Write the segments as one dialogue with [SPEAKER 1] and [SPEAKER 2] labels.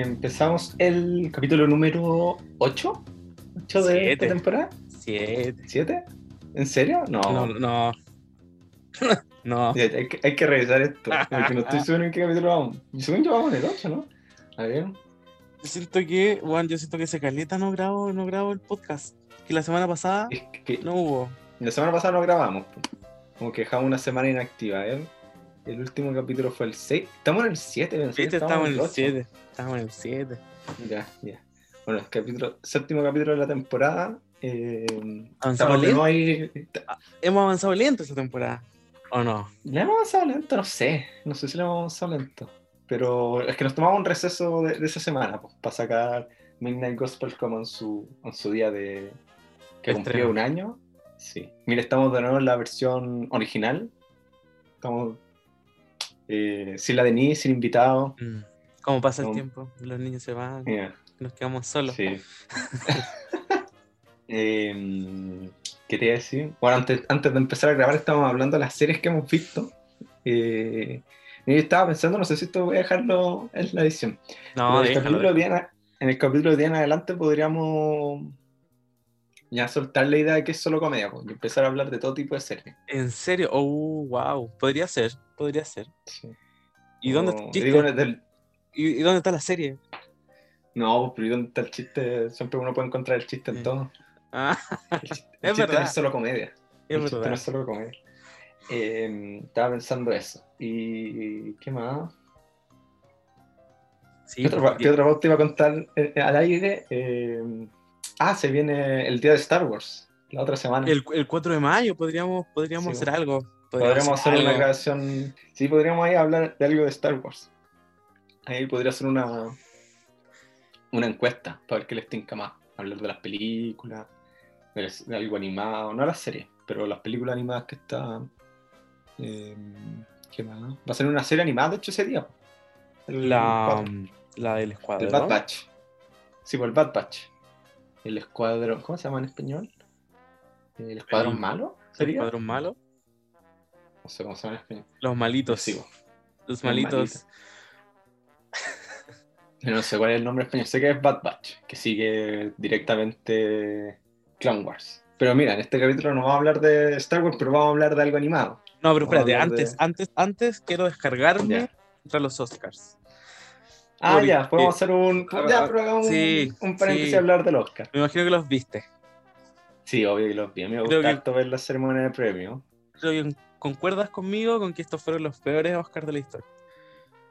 [SPEAKER 1] empezamos el capítulo número 8. 8 de
[SPEAKER 2] Siete.
[SPEAKER 1] esta temporada.
[SPEAKER 2] Siete.
[SPEAKER 1] ¿7? ¿En serio? No.
[SPEAKER 2] No, no. no.
[SPEAKER 1] Hay, que, hay que revisar esto. Porque no estoy seguro en qué capítulo vamos. Según yo vamos en el 8, ¿no? A ver.
[SPEAKER 2] Yo siento que, Juan, yo siento que ese caleta no grabo, no grabo el podcast. Que la semana pasada
[SPEAKER 1] Es que
[SPEAKER 2] no hubo.
[SPEAKER 1] la semana pasada no grabamos. Como que dejamos una semana inactiva. ¿eh? El último capítulo fue el 6. Estamos en el 7, pensé
[SPEAKER 2] Viste, estamos en el
[SPEAKER 1] 8.
[SPEAKER 2] 7. Estamos en el 7.
[SPEAKER 1] Ya, ya. Bueno, el capítulo, séptimo capítulo de la temporada. Eh,
[SPEAKER 2] Avanzamos lento.
[SPEAKER 1] ahí.
[SPEAKER 2] Hemos avanzado lento esta temporada. ¿O no?
[SPEAKER 1] ¿Le hemos avanzado lento? No sé. No sé si le hemos avanzado lento. Pero es que nos tomamos un receso de, de esa semana pues, para sacar Midnight Gospel como en su, en su día de. que cumplió un año. Sí. Mira, estamos de nuevo en la versión original. Estamos. Eh, sin la Denise, sin invitado.
[SPEAKER 2] Mm. ¿Cómo pasa el tiempo? Los niños se van, nos quedamos solos.
[SPEAKER 1] Sí. Em, ¿Qué te iba a decir? Bueno, antes, antes de empezar a grabar estábamos hablando de las series que hemos visto. Eh, y yo estaba pensando, no sé si esto voy a dejarlo en la edición.
[SPEAKER 2] No,
[SPEAKER 1] en, el capítulo de Diana- en el capítulo de día en adelante podríamos ya soltar la idea de que es solo comedia pues, y empezar a hablar de todo tipo de series.
[SPEAKER 2] ¿En serio? Oh, wow. Podría ser, podría ser.
[SPEAKER 1] Sí.
[SPEAKER 2] ¿Y dónde el
[SPEAKER 1] digo, del-
[SPEAKER 2] ¿Y, y dónde está la serie?
[SPEAKER 1] no, pero ¿y dónde está el chiste? Siempre uno puede encontrar el chiste en
[SPEAKER 2] Sí.
[SPEAKER 1] todo.
[SPEAKER 2] Ah,
[SPEAKER 1] El chiste, el
[SPEAKER 2] Es
[SPEAKER 1] chiste no
[SPEAKER 2] verdad.
[SPEAKER 1] es solo comedia.
[SPEAKER 2] es
[SPEAKER 1] El chiste
[SPEAKER 2] verdad.
[SPEAKER 1] no es solo comedia. Eh, estaba pensando eso. ¿Y qué más?
[SPEAKER 2] Sí,
[SPEAKER 1] ¿Qué otra pauta te iba a contar eh, al aire? Eh, ah, se viene el día de Star Wars, la otra semana.
[SPEAKER 2] el, el 4 de mayo podríamos, podríamos
[SPEAKER 1] Sí,
[SPEAKER 2] hacer algo.
[SPEAKER 1] podríamos hacer una grabación. Sí, podríamos ahí hablar de algo de Star Wars. Ahí podría ser una, una encuesta para ver qué les tinca más. Hablar de las películas, de, de algo animado, no las series, pero las películas animadas que están. eh, ¿Qué más? Va a ser una serie animada, de hecho, ese día. El
[SPEAKER 2] La, la del
[SPEAKER 1] El
[SPEAKER 2] escuadrón.
[SPEAKER 1] Bad Batch. Sí, por el Bad Batch. El escuadrón. ¿Cómo se llama en español? ¿El escuadrón
[SPEAKER 2] El-
[SPEAKER 1] malo?
[SPEAKER 2] ¿El
[SPEAKER 1] ¿Sería?
[SPEAKER 2] escuadrón malo?
[SPEAKER 1] No sé cómo se llama en español.
[SPEAKER 2] Los malitos.
[SPEAKER 1] Sí.
[SPEAKER 2] Los malitos.
[SPEAKER 1] no sé cuál es el nombre en español. Sé que es Bad Batch, que sigue directamente Clone Wars. Pero mira, en este capítulo no vamos a hablar de Star Wars, pero vamos a hablar de algo animado.
[SPEAKER 2] No, pero espérate,
[SPEAKER 1] hablar de-
[SPEAKER 2] antes, antes, antes quiero descargarme
[SPEAKER 1] Ya.
[SPEAKER 2] contra los Oscars.
[SPEAKER 1] Ah,
[SPEAKER 2] Porque-
[SPEAKER 1] ya, podemos hacer un.
[SPEAKER 2] Ah,
[SPEAKER 1] Ya, pero hagamos un-
[SPEAKER 2] sí,
[SPEAKER 1] un, paréntesis
[SPEAKER 2] sí.
[SPEAKER 1] y hablar del Oscar.
[SPEAKER 2] Me imagino que los viste.
[SPEAKER 1] Sí, obvio que los vi. A me gusta ver la ceremonia de premio.
[SPEAKER 2] Creo que concuerdas conmigo con que estos fueron los peores Oscars de la historia.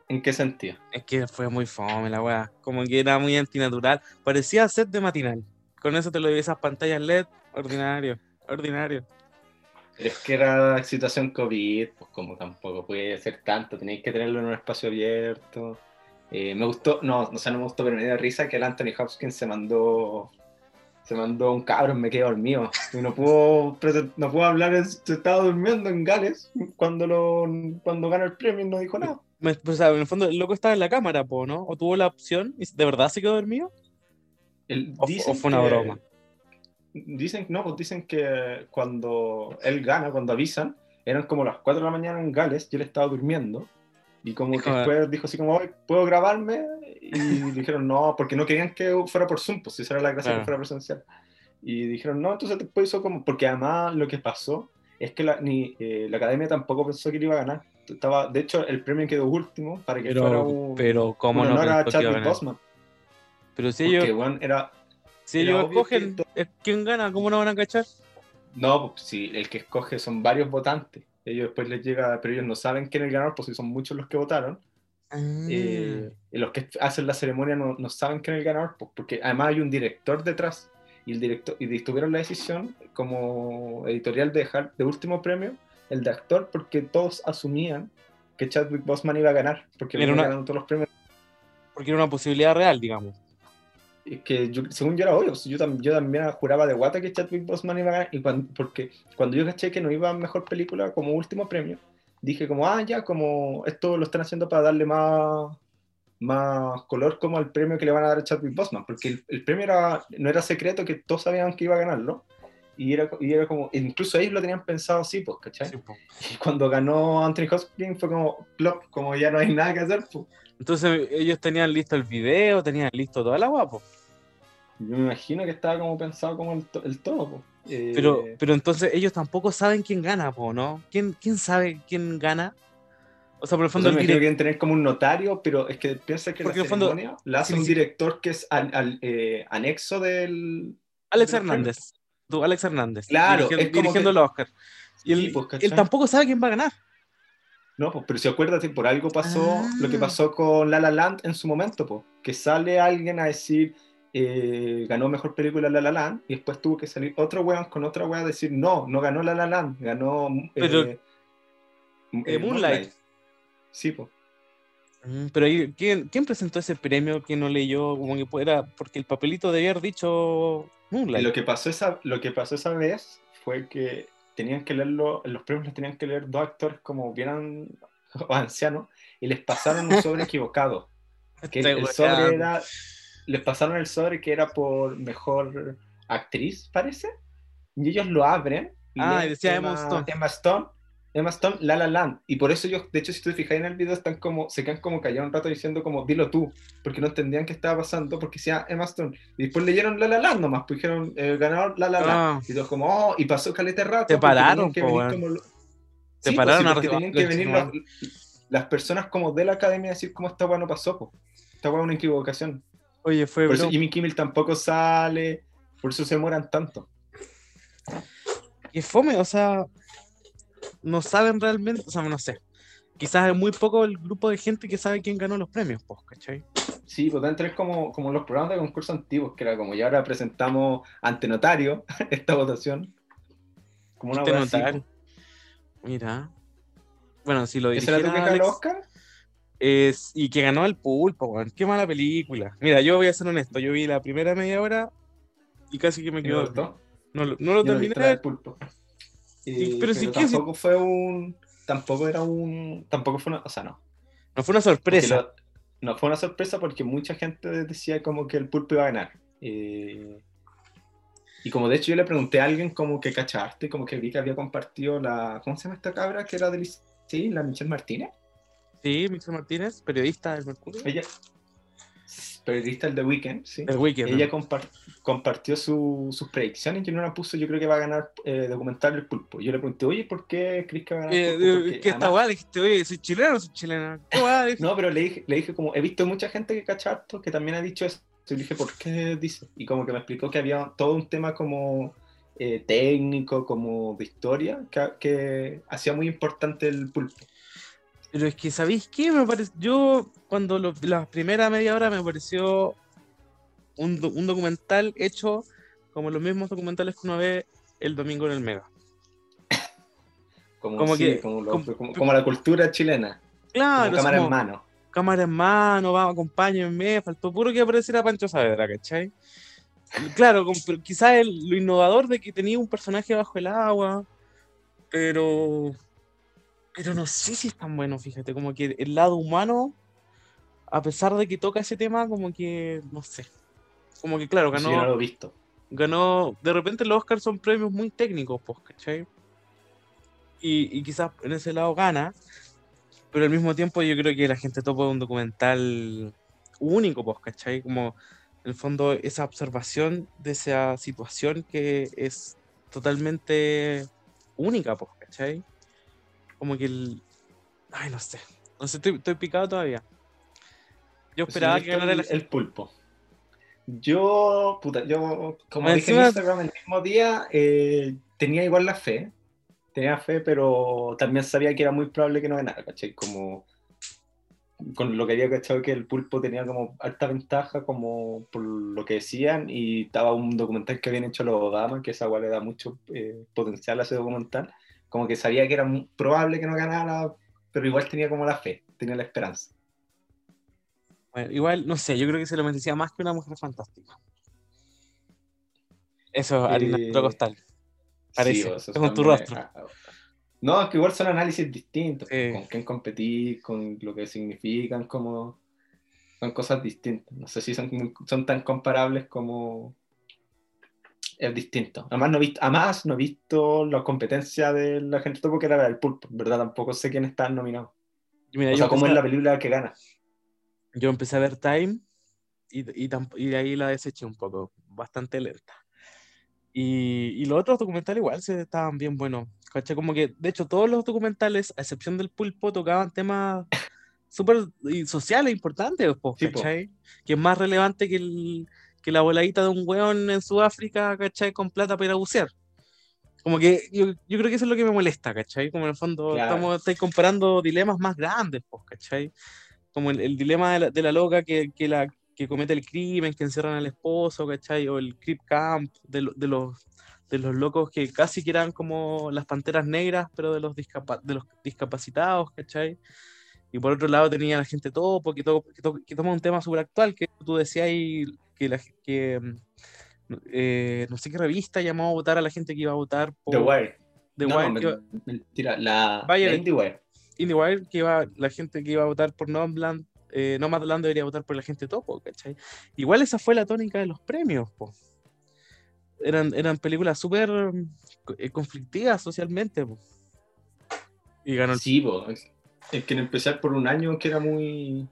[SPEAKER 1] ¿En qué sentido?
[SPEAKER 2] Es que fue muy fome la weá. Como que era muy antinatural. Parecía set de matinal. Con eso te lo vi esas pantallas LED. Ordinario. Ordinario.
[SPEAKER 1] Es que era situación COVID, pues como tampoco puede ser tanto, tenéis que tenerlo en un espacio abierto. Eh, me gustó, no, o sea, no me gustó, pero me dio risa que el Anthony Hopkins se mandó se mandó un cabrón, me quedé dormido. Y no pudo, no pudo hablar, se estaba durmiendo en Gales cuando, lo, cuando gana el premio y no dijo nada.
[SPEAKER 2] Me- o sea, en el fondo, el loco estaba en la cámara, po, ¿no? O tuvo la opción y de verdad se quedó dormido.
[SPEAKER 1] Él-
[SPEAKER 2] ¿O o fue una
[SPEAKER 1] que-
[SPEAKER 2] broma?
[SPEAKER 1] Dicen, no, pues dicen que cuando él gana, cuando avisan, eran como las 4 de la mañana en Gales y él estaba durmiendo. Y como que después dijo así como, "Oye, ¿puedo grabarme? Y dijeron, no, porque no querían que fuera por Zoom, pues si esa era la gracia
[SPEAKER 2] Claro.
[SPEAKER 1] que fuera presencial. Y dijeron, no, entonces después hizo como, porque además lo que pasó es que la, ni, eh, la academia tampoco pensó que le iba a ganar. Estaba, de hecho, el premio quedó último para que fuera
[SPEAKER 2] Pero,
[SPEAKER 1] un,
[SPEAKER 2] pero ¿cómo
[SPEAKER 1] un
[SPEAKER 2] no
[SPEAKER 1] honor a Chadwick
[SPEAKER 2] ganar?
[SPEAKER 1] Boseman.
[SPEAKER 2] Pero si
[SPEAKER 1] Porque,
[SPEAKER 2] ellos,
[SPEAKER 1] weón, era,
[SPEAKER 2] si
[SPEAKER 1] era
[SPEAKER 2] ellos
[SPEAKER 1] obvio
[SPEAKER 2] cogen,
[SPEAKER 1] que
[SPEAKER 2] eh, ¿quién gana? ¿Cómo no van a cachar?
[SPEAKER 1] No, pues si el que escoge son varios votantes. Ellos después les llega, pero ellos no saben quién es el ganador, si son muchos los que votaron. Eh, y los que hacen la ceremonia no, no saben quién es el ganador, pues, porque además hay un director detrás. Y el director, y tuvieron la decisión como editorial de dejar de último premio el de actor, porque todos asumían que Chadwick Boseman iba a ganar, porque
[SPEAKER 2] Era
[SPEAKER 1] venía
[SPEAKER 2] una-
[SPEAKER 1] todos los premios.
[SPEAKER 2] Porque era una posibilidad real, digamos.
[SPEAKER 1] Y que yo, según yo era obvio, yo, tam- yo también juraba de guata que Chadwick Boseman iba a ganar, y cuan- porque cuando yo caché que no iba a mejor película como último premio, dije como, ah, ya, como esto lo están haciendo para darle más, más color como al premio que le van a dar a Chadwick Boseman, porque el, el premio era, no era secreto, que todos sabían que iba a ganarlo, y era, y era como, incluso ellos lo tenían pensado así, pues, ¿cachai? Y cuando ganó Anthony Hopkins fue como, plop, como ya no hay nada que hacer, pues.
[SPEAKER 2] Entonces ellos tenían listo el video, tenían listo toda la guapo.
[SPEAKER 1] Yo me imagino que estaba como pensado como el, el todo, pues.
[SPEAKER 2] Pero, pero entonces ellos tampoco saben quién gana, po, ¿no? ¿Quién, ¿Quién sabe quién gana?
[SPEAKER 1] O sea, por el fondo. el director... quieren tener como un notario, pero es que piensa que Porque la ceremonia fondo, la hace un director que es al, eh, anexo del.
[SPEAKER 2] Alex Hernández. Tú, Alex Hernández.
[SPEAKER 1] Claro,
[SPEAKER 2] dirigiendo, es dirigiendo el Oscar. Y él, pues, él, tampoco sabe quién va a ganar.
[SPEAKER 1] No, pues, pero si acuérdate, por algo pasó lo que ah. pasó con La La Land en su momento, pues, que sale alguien a decir. Eh, ganó mejor película La La Land y después tuvo que salir otro weón con otra weón a decir no, no ganó La La Land, ganó
[SPEAKER 2] eh, eh, Moonlight.
[SPEAKER 1] Sí, pues.
[SPEAKER 2] Pero ¿quién, ¿quién, presentó ese premio que no leyó? Como que era porque el papelito debía haber dicho Moonlight.
[SPEAKER 1] Lo que pasó esa, lo que pasó esa vez fue que tenían que leerlo, los premios los tenían que leer dos actores como vieran ancianos y les pasaron un sobre equivocado. Que el, sobre era, les pasaron el sobre que era por mejor actriz, parece. Y ellos lo abren.
[SPEAKER 2] ah, y decía
[SPEAKER 1] Emma Stone. Emma Stone Emma Stone, La La Land. Y por eso yo, de hecho, si tú te fijas en el video, están como, se quedan como callados un rato diciendo como, dilo tú, porque no entendían qué estaba pasando, porque decía Emma Stone. Y después leyeron La La Land nomás, pues dijeron, el ganador La La Land. Ah. Y todos como, oh, y pasó calete rato.
[SPEAKER 2] Te pararon,
[SPEAKER 1] que
[SPEAKER 2] como...
[SPEAKER 1] Te sí, pararon pues, tenían que venir las personas como de la academia a decir cómo esta weá no pasó, pues. Esta weá una equivocación.
[SPEAKER 2] Oye, fue...
[SPEAKER 1] Por eso Jimmy Kimmel tampoco sale, por eso se demoran tanto.
[SPEAKER 2] Y fome, o sea, no saben realmente, o sea, no sé. Quizás es muy poco el grupo de gente que sabe quién ganó los premios, pues, ¿cachai?
[SPEAKER 1] Sí, pues deben como, como los programas de concurso antiguos, que era como, y ahora presentamos ante notario esta votación.
[SPEAKER 2] Como una ante notario. Mira. Bueno, si lo
[SPEAKER 1] dirigiera ¿Ese era el Oscar?
[SPEAKER 2] Es, y que ganó el pulpo, weón. Qué mala película. Mira, yo voy a ser honesto. Yo vi la primera media hora y casi que me quedo. No, no, lo terminé.
[SPEAKER 1] El pulpo. Eh, pero, tampoco fue un. Tampoco era un. Tampoco fue una. O sea, no.
[SPEAKER 2] No fue una sorpresa.
[SPEAKER 1] no fue una sorpresa porque mucha gente decía como que el pulpo iba a ganar. Eh, y como de hecho yo le pregunté a alguien como que cachaste, como que vi que había compartido la. ¿Cómo se llama esta cabra? Que era de sí, la Michelle Martínez.
[SPEAKER 2] Sí, Michelle Martínez, periodista del Mercurio.
[SPEAKER 1] Ella, periodista el The Weekend, ¿sí?
[SPEAKER 2] El.
[SPEAKER 1] Ella compartió sus predicciones y en una puso, yo creo que va a ganar eh, documental El Pulpo. Yo le pregunté, oye, ¿por qué crees que va a ganar?
[SPEAKER 2] Eh, ¿Qué está guay? Dijiste, oye, ¿soy chileno o soy chilena?
[SPEAKER 1] no, pero le dije, le dije como, he visto mucha gente que cacha que también ha dicho eso. Y le dije, ¿por qué dice? Y como que me explicó que había todo un tema como eh, técnico, como de historia, que, que hacía muy importante el pulpo.
[SPEAKER 2] Pero es que, ¿sabéis qué? Me parece, yo cuando la primera media hora me pareció un, un, documental hecho como los mismos documentales que uno ve el domingo en el Mega.
[SPEAKER 1] Como, como, que, como, la cultura chilena.
[SPEAKER 2] Claro.
[SPEAKER 1] cámara en mano.
[SPEAKER 2] Cámara en mano, vamos, acompáñenme. Faltó puro que apareciera Pancho Saavedra, ¿cachai? Claro, quizás lo innovador de que tenía un personaje bajo el agua, pero pero no sé si es tan bueno, fíjate, como que el lado humano, a pesar de que toca ese tema, como que, no sé, como que claro, ganó...
[SPEAKER 1] no lo he visto.
[SPEAKER 2] Ganó, de repente los Oscars son premios muy técnicos, pues, ¿cachai? Y, y quizás en ese lado gana, pero al mismo tiempo yo creo que la gente topa un documental único, pues, ¿cachai? Como, en el fondo, esa observación de esa situación que es totalmente única, pues, ¿cachai? Como que el. Ay, no sé. No sé, estoy, picado todavía. Yo esperaba que ganara
[SPEAKER 1] el, el, pulpo. Yo, puta, yo, como dije en Instagram el mismo día, eh, tenía igual la fe. Tenía fe, pero también sabía que era muy probable que no ganara, ¿cachai? Como con lo que había cachado que el pulpo tenía como alta ventaja, como por lo que decían, y estaba un documental que habían hecho los Obama, que esa igual le da mucho eh, potencial a ese documental como que sabía que era probable que no ganara, pero igual tenía como la fe, tenía la esperanza.
[SPEAKER 2] Bueno, igual, no sé, yo creo que se lo merecía más que una mujer fantástica. Eso, harina eh, costal. Parece, es con tu rostro. Ah, ah,
[SPEAKER 1] no, es que igual son análisis distintos, con quién competir, con lo que significan, como son cosas distintas. No sé si son, son tan comparables como es distinto. Además no, he visto, además, no he visto la competencia de la gente topo que era el pulpo, ¿verdad? Tampoco sé quién está nominado. o sea, cómo es la película que gana.
[SPEAKER 2] Yo empecé a ver Time y, y, y, de ahí la deseché un poco, bastante lenta. Y, y los otros documentales igual se estaban bien buenos. Como que, de hecho, todos los documentales, a excepción del pulpo, tocaban temas súper sociales importantes, ¿cachai? Que es más relevante que, el, que la voladita de un weón en Sudáfrica, ¿cachai? Con plata para ir a bucear. Como que yo, yo, creo que eso es lo que me molesta, ¿cachai? Como en el fondo estamos estáis comparando dilemas más grandes, pues, ¿cachai? Como el, dilema de la, de la loca que, que, la, que comete el crimen, que encierran al esposo, ¿cachai? O el creep camp de, de, los, de los locos que casi que eran como las panteras negras, pero de los, de los discapacitados, ¿cachai? Y por otro lado tenía la gente topo, que, todo, que, toma un tema súper actual, que tú decías que, la, que mm, eh, no sé qué revista llamó a votar a la gente que iba a votar
[SPEAKER 1] por... The Wire. The Wire. mentira, la, IndieWire.
[SPEAKER 2] IndieWire, que iba, la gente que iba a votar por Nomadland, eh, Nomadland debería votar por la gente topo, ¿cachai? Igual esa fue la tónica de los premios, po. Eran, eran películas súper eh, conflictivas socialmente, po.
[SPEAKER 1] Y ganó el... Sí, po. Es que en empezar por un año que era muy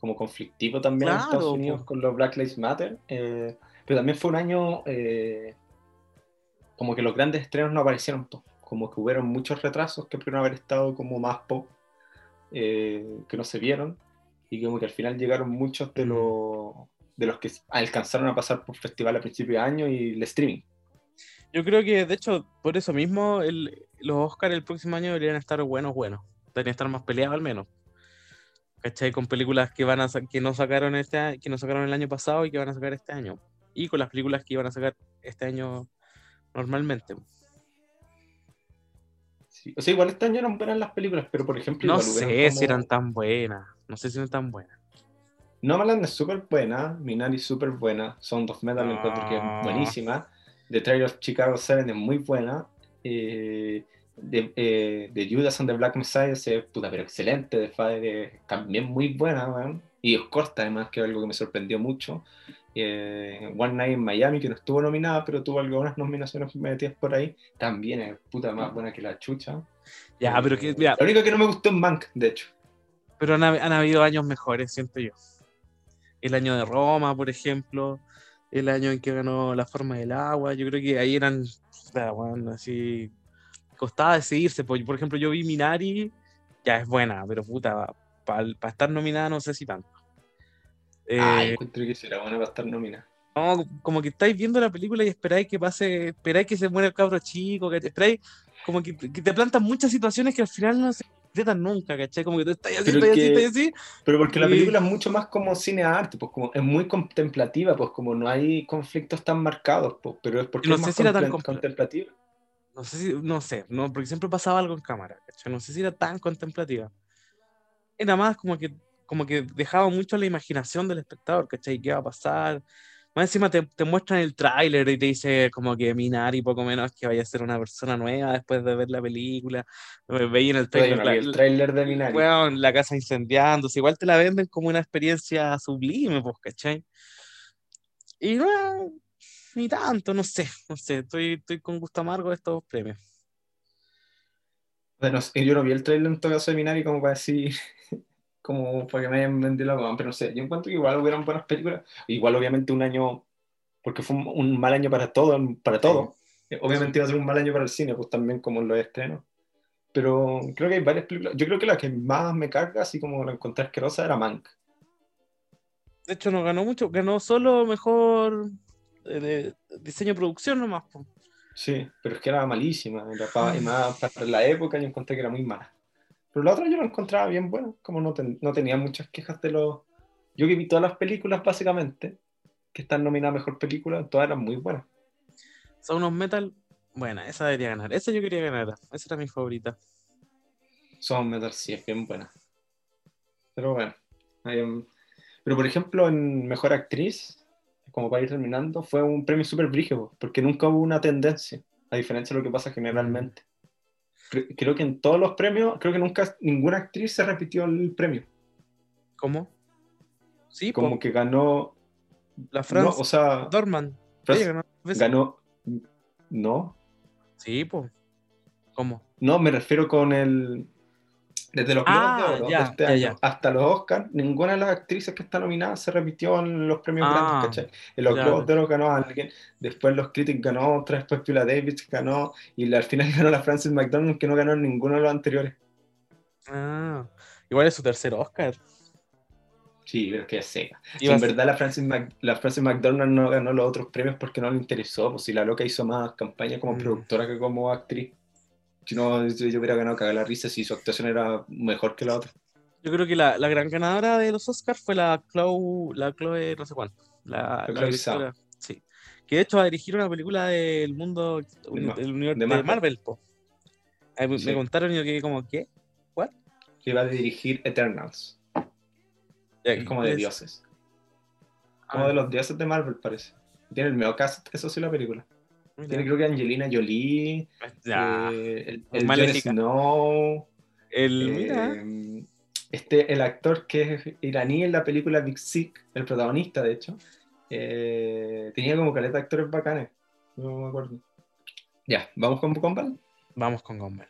[SPEAKER 1] como conflictivo también en Estados Unidos con los Black Lives Matter, eh, pero también fue un año eh, como que los grandes estrenos no aparecieron, como que hubieron muchos retrasos que pudieron haber estado como más pop, eh, que no se vieron, y como que al final llegaron muchos de, los de los que alcanzaron a pasar por festival a principio de año y el streaming.
[SPEAKER 2] Yo creo que, de hecho, por eso mismo, el, los Oscars el próximo año deberían estar buenos, buenos debería que estar más peleado al menos. ¿Cachai? Con películas que van a que no sacaron este que no sacaron el año pasado y que van a sacar este año. Y con las películas que iban a sacar este año normalmente.
[SPEAKER 1] O sea, igual este año eran buenas las películas, pero por ejemplo.
[SPEAKER 2] No sé si eran tan buenas. No sé si eran tan buenas.
[SPEAKER 1] No Nomadland es súper buena, Minari es súper buena, Sound of Metal no. encuentro que es buenísima, The Trail of Chicago 7 es muy buena, eh, de, eh, de, Judas and the Black Messiah es puta, pero excelente, de Fire también muy buena, y es corta además, que es algo que me sorprendió mucho. Eh, One Night in Miami, que no estuvo nominada, pero tuvo algunas nominaciones metidas por ahí, también es puta más buena que la chucha.
[SPEAKER 2] Ya, pero que,
[SPEAKER 1] Lo único que no me gustó es Mank, de hecho.
[SPEAKER 2] Pero han, han habido años mejores, siento yo. El año de Roma, por ejemplo, el año en que ganó La Forma del Agua, yo creo que ahí eran, bueno, así costaba decidirse. Por, por ejemplo, yo vi Minari, ya es buena, pero puta, para estar nominada no sé si tanto.
[SPEAKER 1] ah, encuentro que será buena para estar nominada.
[SPEAKER 2] No, como que estáis viendo la película y esperáis que pase, esperáis que se muera el cabro chico, que esperáis, como que, te plantan muchas situaciones que al final no se concretan nunca, ¿cachai? Como que tú estás así, estás así, estás así.
[SPEAKER 1] Pero porque la película es mucho más como cine arte, pues como es muy contemplativa, pues como no hay conflictos tan marcados, pues, pero es porque
[SPEAKER 2] no
[SPEAKER 1] es
[SPEAKER 2] sé
[SPEAKER 1] más
[SPEAKER 2] si era tan contemplativa. No sé si, no sé, no, porque siempre pasaba algo en cámara, No sé si era tan contemplativa. Era más como que, como que dejaba mucho la imaginación del espectador, ¿cachai? ¿Qué va a pasar? Más encima te, te muestran el tráiler y te dice como que Minari poco menos que vaya a ser una persona nueva después de ver la película. Veía en el
[SPEAKER 1] tráiler. el tráiler de Minari.
[SPEAKER 2] Bueno, la casa incendiándose. Igual te la venden como una experiencia sublime, pues, ¿cachai? Y no, ni tanto, no sé, no sé, estoy, estoy con gusto amargo de estos premios.
[SPEAKER 1] Bueno, yo no vi el trailer en todo seminario como para decir, como para que me hayan vendido la pero no sé, yo encuentro que igual hubieran buenas películas, igual obviamente un año, porque fue un, mal año para todo, para todo. Obviamente iba a ser un mal año para el cine, pues también como lo estreno. Pero creo que hay varias películas. Yo creo que la que más me carga, así como la encontré asquerosa, era Mank.
[SPEAKER 2] De hecho, no ganó mucho, ganó solo mejor de diseño producción nomás.
[SPEAKER 1] Sí, pero es que era malísima. Era y más para la época yo encontré que era muy mala. Pero la otra yo la encontraba bien buena, como no, no tenía muchas quejas de los... Yo que vi todas las películas básicamente, que están nominadas Mejor Película, todas eran muy buenas.
[SPEAKER 2] Son unos Metal, buena, esa debería ganar. Esa yo quería ganar, esa era mi favorita.
[SPEAKER 1] Son Metal sí, es bien buena. Pero bueno. Pero por ejemplo, en Mejor Actriz, como para ir terminando, fue un premio súper brígido, porque nunca hubo una tendencia, a diferencia de lo que pasa generalmente. Creo que en todos los premios, creo que nunca ninguna actriz se repitió el premio.
[SPEAKER 2] ¿Cómo?
[SPEAKER 1] Sí, como que ganó
[SPEAKER 2] la Francia.
[SPEAKER 1] o sea,
[SPEAKER 2] Dorman.
[SPEAKER 1] ganó, No.
[SPEAKER 2] Sí, pues. ¿Cómo?
[SPEAKER 1] No, me refiero con el. Desde los Globos de
[SPEAKER 2] Ah,
[SPEAKER 1] Oro
[SPEAKER 2] ya,
[SPEAKER 1] de este
[SPEAKER 2] ya,
[SPEAKER 1] año
[SPEAKER 2] ya.
[SPEAKER 1] hasta los Oscars, ninguna de las actrices que está nominada se repitió en los premios
[SPEAKER 2] Ah,
[SPEAKER 1] grandes, ¿cachai? En los. Globos de Oro ganó alguien, después los Critics ganó otra, después Viola Davis ganó, y al final ganó la Frances McDormand, que no ganó en ninguno de los anteriores.
[SPEAKER 2] Ah, igual es su tercer Oscar.
[SPEAKER 1] Sí, pero que seca.
[SPEAKER 2] A
[SPEAKER 1] en verdad la Frances, Mac- la Frances McDormand no ganó los otros premios porque no le interesó, pues si la loca hizo más campaña como
[SPEAKER 2] Mm.
[SPEAKER 1] productora que como actriz. Si no, yo, hubiera ganado cagar la risa si su actuación era mejor que la otra.
[SPEAKER 2] Yo creo que la, la gran ganadora de los Oscars fue la Chloe, la Chloe no sé cuánto. La,
[SPEAKER 1] La
[SPEAKER 2] la sí. Que de hecho va a dirigir una película del mundo,
[SPEAKER 1] Ma-
[SPEAKER 2] del universo
[SPEAKER 1] de
[SPEAKER 2] de
[SPEAKER 1] Marvel.
[SPEAKER 2] Po. Me-
[SPEAKER 1] Sí.
[SPEAKER 2] Me contaron yo quedé como, ¿qué? ¿What?
[SPEAKER 1] Que iba a dirigir Eternals. Es como de dioses.
[SPEAKER 2] Ah,
[SPEAKER 1] Como de los dioses de Marvel, parece. Tiene el medio cast, eso sí, la película. Tiene creo que Angelina Jolie, eh, el, el
[SPEAKER 2] Maléfica.
[SPEAKER 1] Snow,
[SPEAKER 2] el,
[SPEAKER 1] eh, este, el actor que es iraní en la película Big Sick, el protagonista, de hecho, eh, tenía como caleta de actores bacanes. No me acuerdo. Ya, ¿vamos con Gumball?
[SPEAKER 2] vamos con Gumball.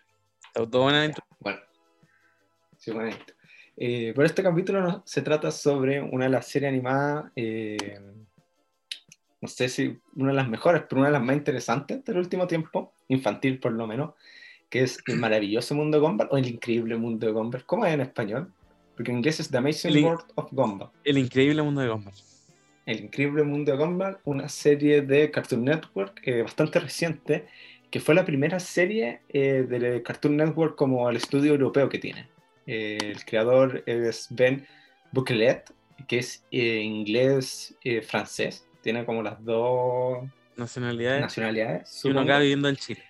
[SPEAKER 1] Bueno, sí, bueno, esto. Por este capítulo no- se trata sobre una de las series animadas, no sé si una de las mejores, pero una de las más interesantes del último tiempo, infantil por lo menos, que es El maravilloso mundo de Gumball o El increíble mundo de Gumball. ¿Cómo es en español? Porque en inglés es The Amazing
[SPEAKER 2] El
[SPEAKER 1] World of Gumball.
[SPEAKER 2] El increíble mundo de Gumball.
[SPEAKER 1] El increíble mundo de Gumball, una serie de Cartoon Network eh, bastante reciente, que fue la primera serie eh, de Cartoon Network como el estudio europeo que tiene. Eh, el creador es Ben Bouquelet, que es eh, inglés-francés, tiene como las dos
[SPEAKER 2] Nacionalidades.
[SPEAKER 1] nacionalidades.
[SPEAKER 2] y uno acá viviendo en Chile.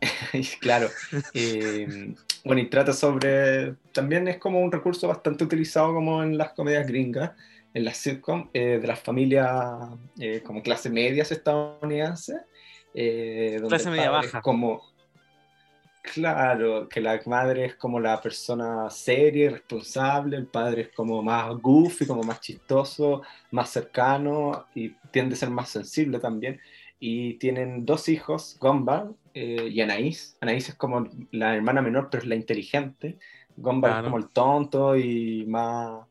[SPEAKER 1] claro. eh, bueno, y trata sobre. También es como un recurso bastante utilizado como en las comedias gringas, en las sitcom, eh, de las familias eh, como clase medias estadounidenses. eh,
[SPEAKER 2] Clase media baja.
[SPEAKER 1] Como, claro, que la madre es como la persona seria y responsable, el padre es como más goofy, como más chistoso, más cercano y tiende a ser más sensible también y tienen dos hijos, Gumball eh, y Anaís. Anaís es como la hermana menor, pero es la inteligente.
[SPEAKER 2] Claro.
[SPEAKER 1] es como el tonto y más...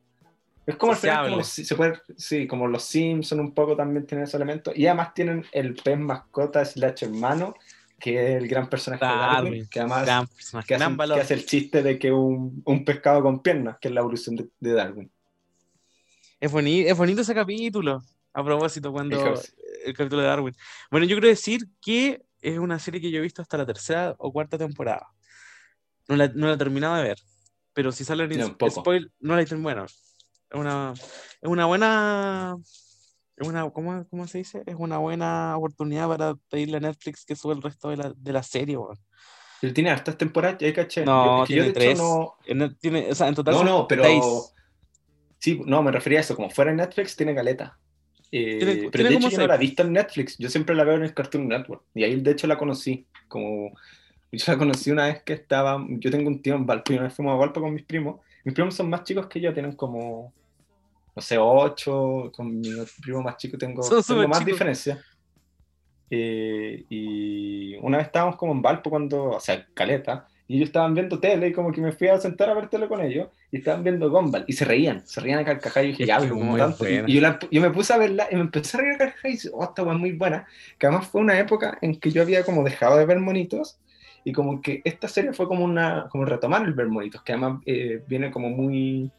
[SPEAKER 1] Es como, al final, como los- se puede, sí, como los Simpsons un poco también tienen ese elemento. Y además tienen el pez mascota slash hermano, que es el gran personaje de Darwin, que además
[SPEAKER 2] Gran personaje,
[SPEAKER 1] que hace,
[SPEAKER 2] gran valor.
[SPEAKER 1] que hace el chiste de que un, un pescado con piernas, que es la evolución de, de Darwin.
[SPEAKER 2] Es, boni- es bonito ese capítulo. A propósito, cuando
[SPEAKER 1] El cap-
[SPEAKER 2] el capítulo de Darwin. Bueno, yo quiero decir que es una serie que yo he visto hasta la tercera o cuarta temporada. No la, no la he terminado de ver. Pero si sale
[SPEAKER 1] Yo
[SPEAKER 2] en
[SPEAKER 1] tampoco.
[SPEAKER 2] spoil, no la he. Bueno, es una, es una buena. Es una, ¿cómo, cómo se dice? Es una buena oportunidad para pedirle a Netflix que suba el resto de la, de la serie, weón.
[SPEAKER 1] Tiene hartas temporadas, ya caché.
[SPEAKER 2] No,
[SPEAKER 1] que yo,
[SPEAKER 2] tiene
[SPEAKER 1] de hecho,
[SPEAKER 2] tres.
[SPEAKER 1] no,
[SPEAKER 2] tiene, o sea, en total
[SPEAKER 1] No, no, pero.
[SPEAKER 2] seis.
[SPEAKER 1] Sí, no, me refería a eso. Como fuera en Netflix, tiene caleta. Eh,
[SPEAKER 2] Tiene-
[SPEAKER 1] pero
[SPEAKER 2] tiene
[SPEAKER 1] de hecho, yo no la he visto en Netflix. Yo siempre la veo en el Cartoon Network. Y ahí, de hecho, la conocí. Como. Yo la conocí una vez que estaba. Yo tengo un tío en Valpo y una vez fuimos a Valpo con mis primos. Mis primos son más chicos que yo, tienen como. No sé, ocho. Con mi primo más chico tengo, tengo más
[SPEAKER 2] chicos.
[SPEAKER 1] diferencia. Eh, y una vez estábamos como en Valpo cuando. O sea, caleta. Y ellos estaban viendo tele y como que me fui a sentar a ver tele con ellos y estaban viendo Gumball y se reían, se reían a carcajadas y dije, ya, pero como tanto. Y,
[SPEAKER 2] buena.
[SPEAKER 1] y yo, la- yo me puse a verla y me empecé a reír a carcajadas y dije, oh, esta es muy buena. Que además fue una época en que yo había como dejado de ver monitos y como que esta serie fue como una, como retomar el ver monitos, que además eh, viene como muy,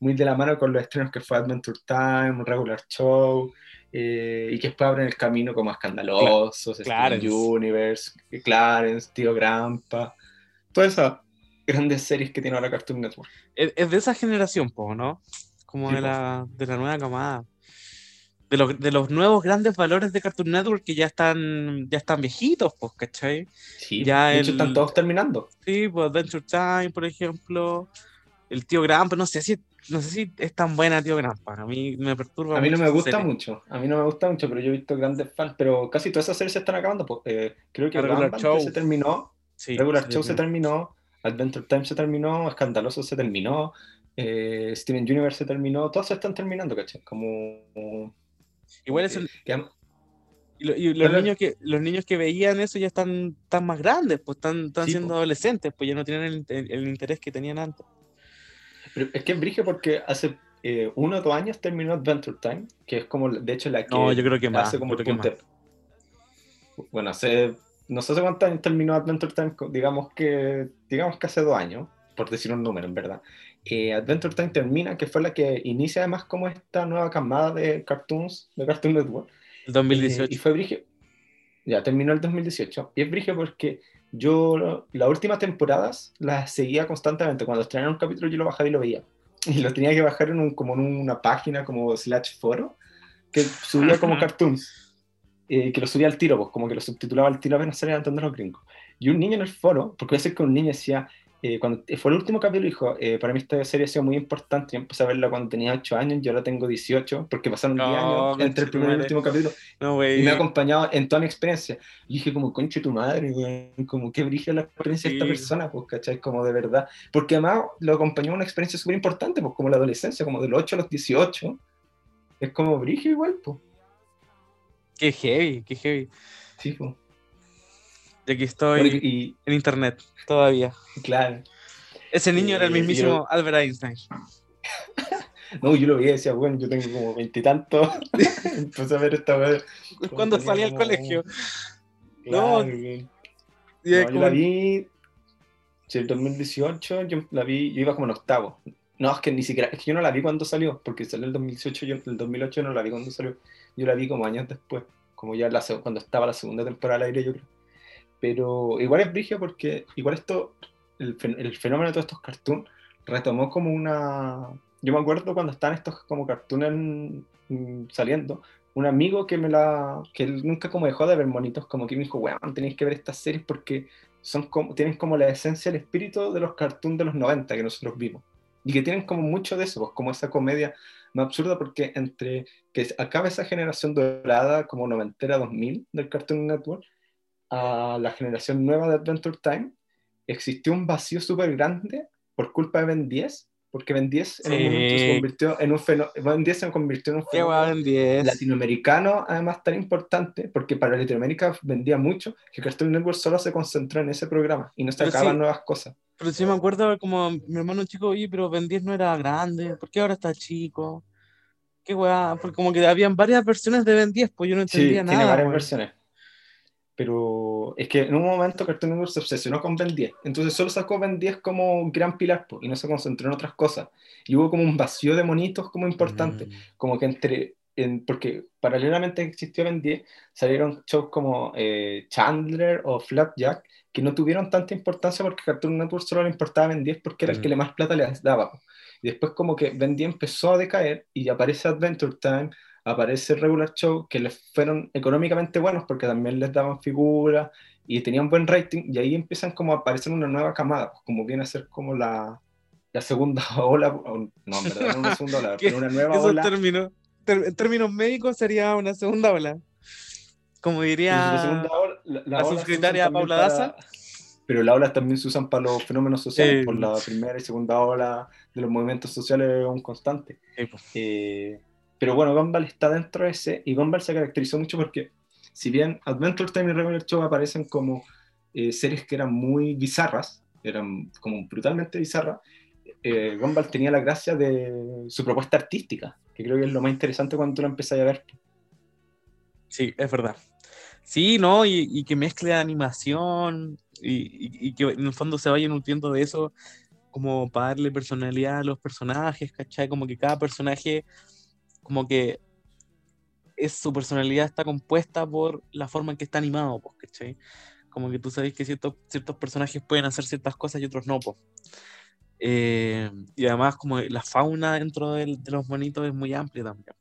[SPEAKER 1] muy de la mano con los estrenos que fue Adventure Time, Regular Show, eh, y que después abren el camino como Escandalosos,
[SPEAKER 2] Clarence.
[SPEAKER 1] Universe, Clarence, Tío Grampa, todas esas grandes series que tiene ahora Cartoon Network.
[SPEAKER 2] Es, de esa generación, po, ¿no? Como
[SPEAKER 1] Sí,
[SPEAKER 2] de la, de la nueva camada. De los, de los nuevos grandes valores de Cartoon Network que ya están, ya están viejitos, pues, ¿cachai?
[SPEAKER 1] Sí,
[SPEAKER 2] Ya
[SPEAKER 1] de hecho
[SPEAKER 2] el-
[SPEAKER 1] están todos terminando.
[SPEAKER 2] Sí, pues Adventure Time, por ejemplo. El tío Grampa, no sé si, no sé si es tan buena tío Grampa. A mí me perturba
[SPEAKER 1] A mí no me gusta mucho, a mí no me gusta mucho, pero yo he visto grandes fans, pero casi todas esas series se están acabando. pues, eh, creo que
[SPEAKER 2] La Regular Show.
[SPEAKER 1] se terminó,
[SPEAKER 2] Sí,
[SPEAKER 1] Regular
[SPEAKER 2] sí,
[SPEAKER 1] Show
[SPEAKER 2] sí.
[SPEAKER 1] se terminó, Adventure Time se terminó, Escandaloso se terminó, eh, Steven Universe se terminó, todas se están terminando, ¿cachai? Como...
[SPEAKER 2] Igual es el,
[SPEAKER 1] que
[SPEAKER 2] Y, los, niños que, los niños que veían eso ya están, están más grandes, pues están, están siendo adolescentes, pues ya no tienen el, interés que tenían antes.
[SPEAKER 1] Pero es que es brige porque hace eh, uno o dos años terminó Adventure Time, que es como, de hecho, la que
[SPEAKER 2] no, yo creo que más,
[SPEAKER 1] hace como Bueno, hace, no sé hace cuántos años terminó Adventure Time, digamos que, digamos que hace dos años, por decir un número, en verdad. Eh, Adventure Time termina, que fue la que inicia además como esta nueva camada de cartoons, de Cartoon Network.
[SPEAKER 2] El 2018.
[SPEAKER 1] Eh, y fue brige. Ya terminó el 2018. Y es brige porque yo las últimas temporadas las seguía constantemente. Cuando estrenaron un capítulo yo lo bajaba y lo veía. Y lo tenía que bajar en un, como en una página como slash foro que subía como cartoons. Eh, que lo subía al tiro, pues como que lo subtitulaba al tiro apenas salían entender los gringos. Y un niño en el foro, porque a veces que un niño decía, eh, cuando fue el último capítulo, dijo, eh, para mí esta serie ha sido muy importante, yo empecé a verla cuando tenía 8 años, yo ahora tengo 18, porque pasaron 10 años entre el primer y el último capítulo, y me ha acompañado en toda mi experiencia. Y dije, como, conche tu madre, como, qué brilla la experiencia de esta persona, pues, ¿cachai? Como de verdad. Porque además lo acompañó una experiencia súper importante, pues, como la adolescencia, como de los 8 a los 18. Es como brilla igual, pues.
[SPEAKER 2] Qué heavy, qué heavy.
[SPEAKER 1] Sí, pues.
[SPEAKER 2] Y aquí estoy en internet todavía.
[SPEAKER 1] Claro.
[SPEAKER 2] Ese niño era el eh, mismísimo Albert Einstein.
[SPEAKER 1] no, yo lo vi y decía, bueno, yo tengo como veintitantos. Empecé a ver esta vez.
[SPEAKER 2] Cuando salí al colegio.
[SPEAKER 1] no, yo la vi. En el 2018 yo la vi, yo iba como en octavo. No, es que ni siquiera, es que yo no la vi cuando salió, porque salió el 2018, yo el 2008 no la vi cuando salió. Yo la vi como años después, como ya la, cuando estaba la segunda temporada al aire, yo creo. Pero igual es brigio porque igual esto, el, el, fenómeno de todos estos cartoons retomó como una... Yo me acuerdo cuando estaban estos como cartoons saliendo, un amigo que me la... que él nunca como dejó de ver monitos, como que me dijo, weón, tenéis que ver estas series porque son como, tienen como la esencia, el espíritu de los cartoons de los 90 que nosotros vimos. Y que tienen como mucho de eso, pues, como esa comedia más absurda porque entre que acaba esa generación dorada como noventera 2000 del Cartoon Network a la generación nueva de Adventure Time, existió un vacío súper grande por culpa de Ben 10, porque Ben 10 en un momento se convirtió en un fenómeno, Ben 10 se convirtió en un
[SPEAKER 2] fenómeno
[SPEAKER 1] latinoamericano, además tan importante, porque para Latinoamérica vendía mucho, que Cartoon Network solo se concentró en ese programa y no sacaban nuevas cosas.
[SPEAKER 2] Pero sí me acuerdo como mi hermano chico, oye, pero Ben 10 no era grande, ¿por qué ahora está chico? Qué weá, porque como que habían varias versiones de Ben 10, pues yo no entendía nada.
[SPEAKER 1] Tiene varias versiones pero es que en un momento Cartoon Network se obsesionó con Ben 10, entonces solo sacó Ben 10 como un gran pilar y no se concentró en otras cosas. Y hubo como un vacío de monitos como importante, mm. como que entre, en, porque paralelamente existió Ben 10, salieron shows como eh, Chandler o Flapjack, que no tuvieron tanta importancia porque Cartoon Network solo le importaba Ben 10 porque era el que mm. le más plata le daba. Y después como que Ben 10 empezó a decaer y aparece Adventure Time, aparece Regular Show, que les fueron económicamente buenos porque también les daban figuras y tenían buen rating, y ahí empiezan como a aparecer una nueva camada, pues como viene a ser como la, la segunda ola, no, en verdad no una segunda ola, pero una nueva ola.
[SPEAKER 2] Término, en términos médicos sería una segunda ola. Como diría la, la, secretaria Paula Daza.
[SPEAKER 1] Pero las olas también se usan para los fenómenos sociales, por la primera y segunda ola de los movimientos sociales un constante. Pues. Eh, pero bueno, Gumball está dentro de ese, y Gumball se caracterizó mucho porque, si bien Adventure Time y Regular Show aparecen como eh, series que eran muy bizarras, eran como brutalmente bizarras, eh, Gumball tenía la gracia de su propuesta artística, que creo que es lo más interesante cuando tú la empezás a ver.
[SPEAKER 2] Sí, es verdad. Sí, ¿no? Y, que mezcle animación y, y, que en el fondo se vaya nutriendo de eso como para darle personalidad a los personajes, ¿cachai? Como que cada personaje como que es, su personalidad está compuesta por la forma en que está animado, pues, ¿cachai? Como que tú sabes que ciertos, ciertos personajes pueden hacer ciertas cosas y otros no, pues. Eh, y además como la fauna dentro de, los monitos es muy amplia también.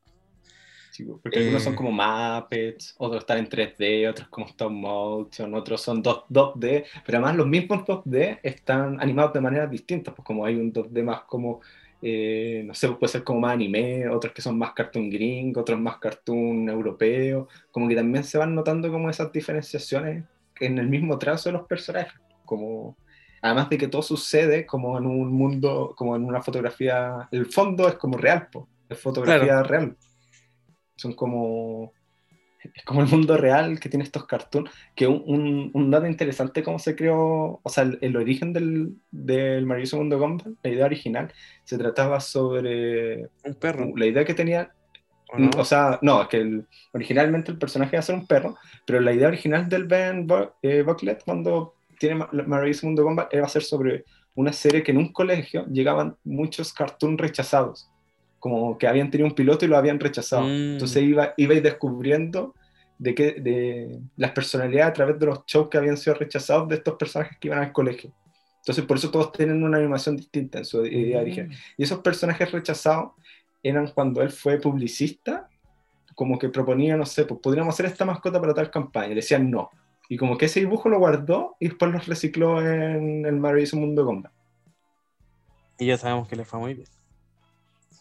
[SPEAKER 1] Sí, porque algunos son eh, como Muppets, otros están en 3D, otros como stop motion, otros son 2, d pero además los mismos 2D están animados de maneras distintas, pues como hay un 2D más como eh, no sé, puede ser como más anime, otros que son más cartoon gringo, otros más cartoon europeo, como que también se van notando como esas diferenciaciones en el mismo trazo de los personajes, como además de que todo sucede como en un mundo, como en una fotografía, el fondo es como real, es fotografía real. Son como es como el mundo real que tiene estos cartoons, que un, un, dato interesante cómo se creó, o sea, el, origen del, del maravilloso mundo Gumball, la idea original, se trataba sobre...
[SPEAKER 2] Un perro.
[SPEAKER 1] La idea que tenía... ¿O, sea, no, es que originalmente el personaje iba a ser un perro, pero la idea original del Ben eh, Bucklet cuando tiene Maravilloso Mundo Gumball iba a ser sobre una serie que en un colegio llegaban muchos cartoons rechazados como que habían tenido un piloto y lo habían rechazado. Mm. Entonces iba, ibais descubriendo de, que, de las personalidades a través de los shows que habían sido rechazados de estos personajes que iban al colegio. Entonces por eso todos tienen una animación distinta en su idea mm. Y esos personajes rechazados eran cuando él fue publicista, como que proponía, no sé, pues podríamos hacer esta mascota para tal campaña. Y decían no. Y como que ese dibujo lo guardó y después lo recicló en el maravilloso mundo de Gonda.
[SPEAKER 2] Y ya sabemos que le fue muy bien.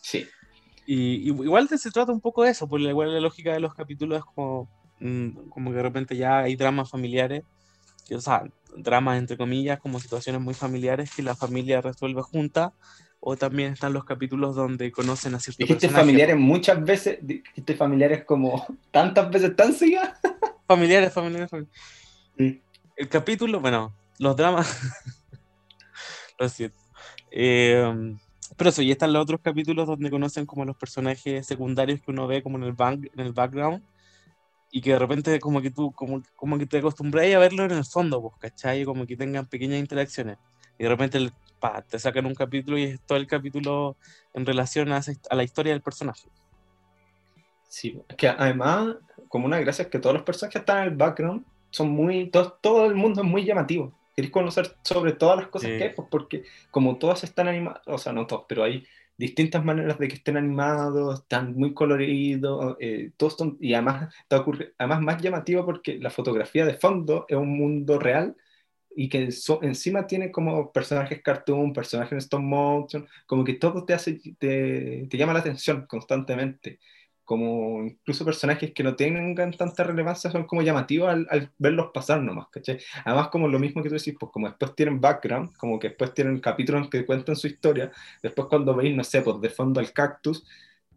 [SPEAKER 1] Sí.
[SPEAKER 2] Y, igual se trata un poco de eso, porque igual la lógica de los capítulos es como, mm, como que de repente ya hay dramas familiares, o sea, dramas entre comillas, como situaciones muy familiares que la familia resuelve junta, o también están los capítulos donde conocen a ciertos
[SPEAKER 1] Dijiste familiares muchas veces, dijiste familiares como tantas veces tan seguidas.
[SPEAKER 2] Familiares, familiares, familiares. El capítulo, bueno, los dramas, lo siento. Eh, pero eso, y están los otros capítulos donde conocen como los personajes secundarios que uno ve como en el, en el background y que de repente como que tú, como, como que te acostumbras a verlo en el fondo, pues, ¿cachai? Como que tengan pequeñas interacciones. Y de repente te sacan un capítulo y es todo el capítulo en relación a, a la historia del personaje.
[SPEAKER 1] Sí, que además, como una gracia es que todos los personajes están en el background son muy, todo, todo el mundo es muy llamativo queréis conocer sobre todas las cosas que hay, pues porque como todas están animadas, o sea, no todos, pero hay distintas maneras de que estén animados, están muy coloridos, eh, todos y además, está además más llamativo porque la fotografía de fondo es un mundo real y que encima tiene como personajes cartoon, personajes en stop motion, como que todo te hace, te, te llama la atención constantemente como incluso personajes que no tengan tanta relevancia son como llamativos al, verlos pasar nomás, ¿cachai? Además como lo mismo que tú decís, pues como después tienen background, como que después tienen capítulos que cuentan su historia, después cuando veis, no sé, pues de fondo al cactus,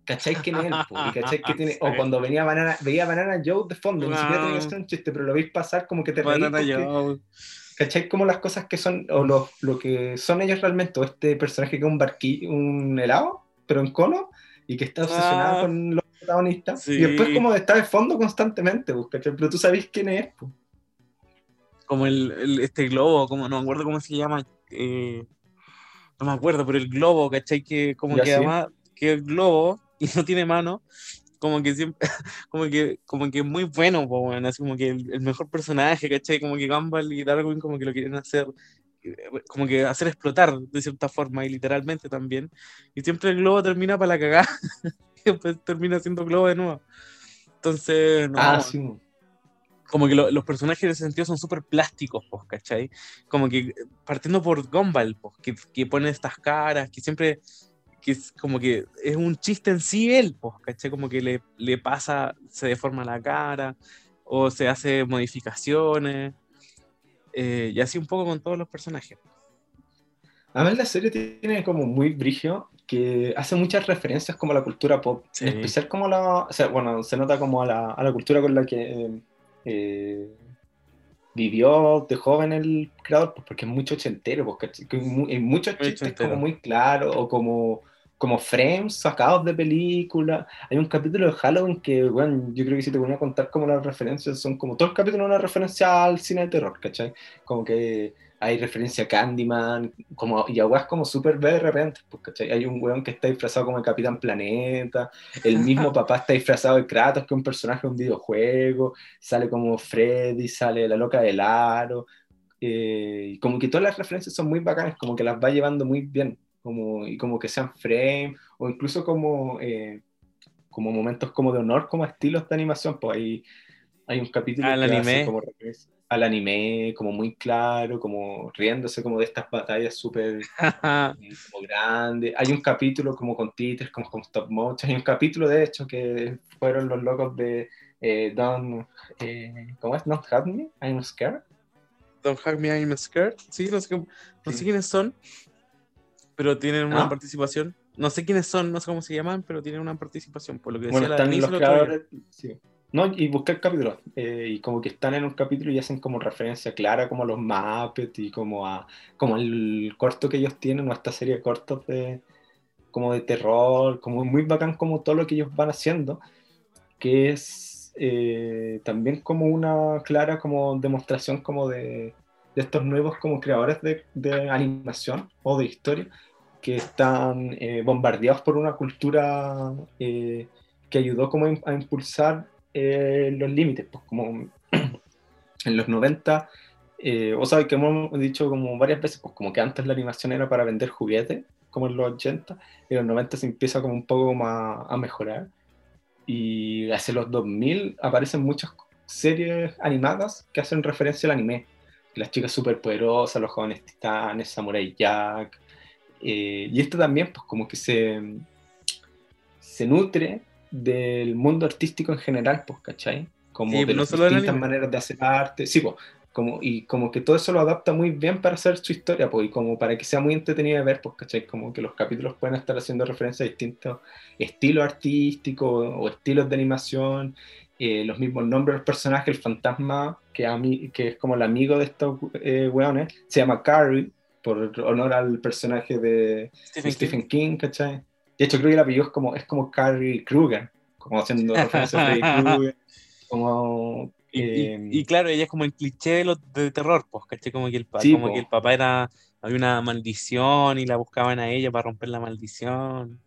[SPEAKER 1] ¿cachai quién es él? ¿cachai que tiene? O cuando venía Banana, veía Banana Joe de fondo, ni siquiera tenía que ser un chiste, pero lo veis pasar como que te reís porque, ¿Cachai? Como las cosas que son, o lo, lo que son ellos realmente, o este personaje que es un barquillo, un helado, pero en cono, y que está obsesionado ah. con los protagonista. Y después como está de fondo constantemente, pues, Pero tú sabes quién es, pues.
[SPEAKER 2] Como el, este globo, como no me acuerdo cómo se llama. Eh, no me acuerdo, pero el globo, ¿cachai? Que como que además, que el globo y no tiene mano, como que siempre, como que, como que es muy bueno, pues, así como que el, mejor personaje, ¿cachai? Como que Gumball y Darwin como que lo quieren hacer, como que hacer explotar de cierta forma y literalmente también. Y siempre el globo termina para la cagada. después termina siendo globo de nuevo. Entonces, no. Ah, como que los personajes en ese sentido son súper plásticos, pues, ¿cachai? Como que partiendo por Gumball, pues, que, que, pone estas caras, que siempre, que es como que es un chiste en sí él, pues, ¿cachai? Como que le, le pasa, se deforma la cara, o se hace modificaciones, eh, y así un poco con todos los personajes.
[SPEAKER 1] Además la serie tiene como muy brillo que hace muchas referencias como a la cultura pop, en especial como la, o sea, bueno, se nota como a la, a la cultura con la que eh, vivió de joven el creador, pues porque es mucho ochentero, porque hay muchos chistes como muy claros, o como, como frames sacados de películas. Hay un capítulo de Halloween que, bueno, yo creo que si te voy a contar como las referencias, son como todo el capítulo una referencia al cine de terror, ¿cachai? Como que hay referencia a Candyman, como, y a como súper de repente, pues, Hay un weón que está disfrazado como el Capitán Planeta, el mismo papá está disfrazado de Kratos, que es un personaje de un videojuego, sale como Freddy, sale la loca del aro, eh, y como que todas las referencias son muy bacanas, como que las va llevando muy bien, como, y como que sean frame, o incluso como, eh, como momentos como de honor, como estilos de animación, pues hay, hay un capítulo
[SPEAKER 2] que anime.
[SPEAKER 1] como al anime, como muy claro, como riéndose como de estas batallas súper eh, grandes. Hay un capítulo como con títeres, como con stop motion. Hay un capítulo, de hecho, que fueron los locos de eh, Don't, eh, ¿cómo es? Don't Hug Me, I'm Scared.
[SPEAKER 2] Don't Hug Me, I'm Scared. Sí, no sé, no sé quiénes son, pero tienen una ah. participación. No sé quiénes son, no sé cómo se llaman, pero tienen una participación, por lo que decía
[SPEAKER 1] bueno, están los creadores, sí No, y busqué el capítulo. Eh, y como que están en un capítulo y hacen como referencia clara como a los Muppets y como a como el corto que ellos tienen o esta serie de cortos de como de terror, como muy bacán como todo lo que ellos van haciendo, que es eh, también como una clara como demostración como de, de estos nuevos como creadores de, de, animación o de historia que están eh, bombardeados por una cultura que ayudó como a impulsar eh, los límites, pues como en los 90, eh, o sabes que hemos dicho como varias veces, pues como que antes la animación era para vender juguetes, como en los 80, y en los 90 se empieza como un poco más a mejorar, y hacia los 2000 aparecen muchas series animadas que hacen referencia al anime, las chicas superpoderosas, los jóvenes titanes, Samurai Jack, eh, y esto también pues como que se, se nutre del mundo artístico en general, pues, ¿cachai? Como de las distintas maneras de hacer arte, sí, pues, como, y como que todo eso lo adapta muy bien para hacer su historia, pues, y como para que sea muy entretenido de ver, pues, ¿cachai? Como que los capítulos pueden estar haciendo referencia a distintos estilos artísticos o estilos de animación, eh, los mismos nombres de los personajes, el fantasma, que, a mí, que es como el amigo de estos eh, weones, se llama Carrie, por honor al personaje de Stephen, Stephen King, King ¿cachai? De hecho, creo que el apellido es como, es como Carrie Kruger, como haciendo referencia a Freddy Krueger. Como,
[SPEAKER 2] eh, y, claro, ella es como el cliché de, los, de terror, pues, ¿caché? Como, que el, como que el papá era, había una maldición y la buscaban a ella para romper la maldición.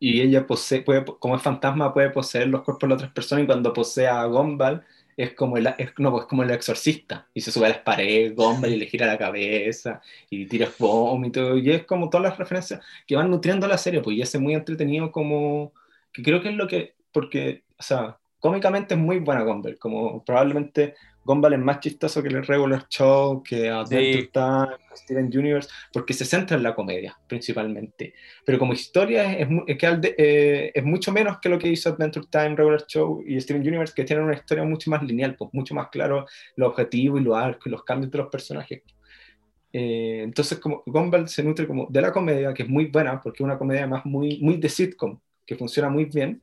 [SPEAKER 1] Y ella posee, puede, como es fantasma, puede poseer los cuerpos de otras personas y cuando posee a Gumball, es como el, es, no, pues como el exorcista, y se sube a las paredes, Gumball y le gira la cabeza, y tira vómito, y es como todas las referencias que van nutriendo la serie, pues y es muy entretenido como, que creo que es lo que, porque, o sea, cómicamente es muy buena Gumball, como probablemente Gumball es más chistoso que el regular show, que Adventure Time, Steven Universe, porque se centra en la comedia principalmente. Pero como historia es, eh, es, mucho menos que lo que hizo Adventure Time, Regular Show y Steven Universe, que tienen una historia mucho más lineal, pues, mucho más claro los objetivos y los arcos y los cambios de los personajes. Eh, entonces, como Gumball se nutre como de la comedia, que es muy buena, porque es una comedia más muy, muy de sitcom, que funciona muy bien,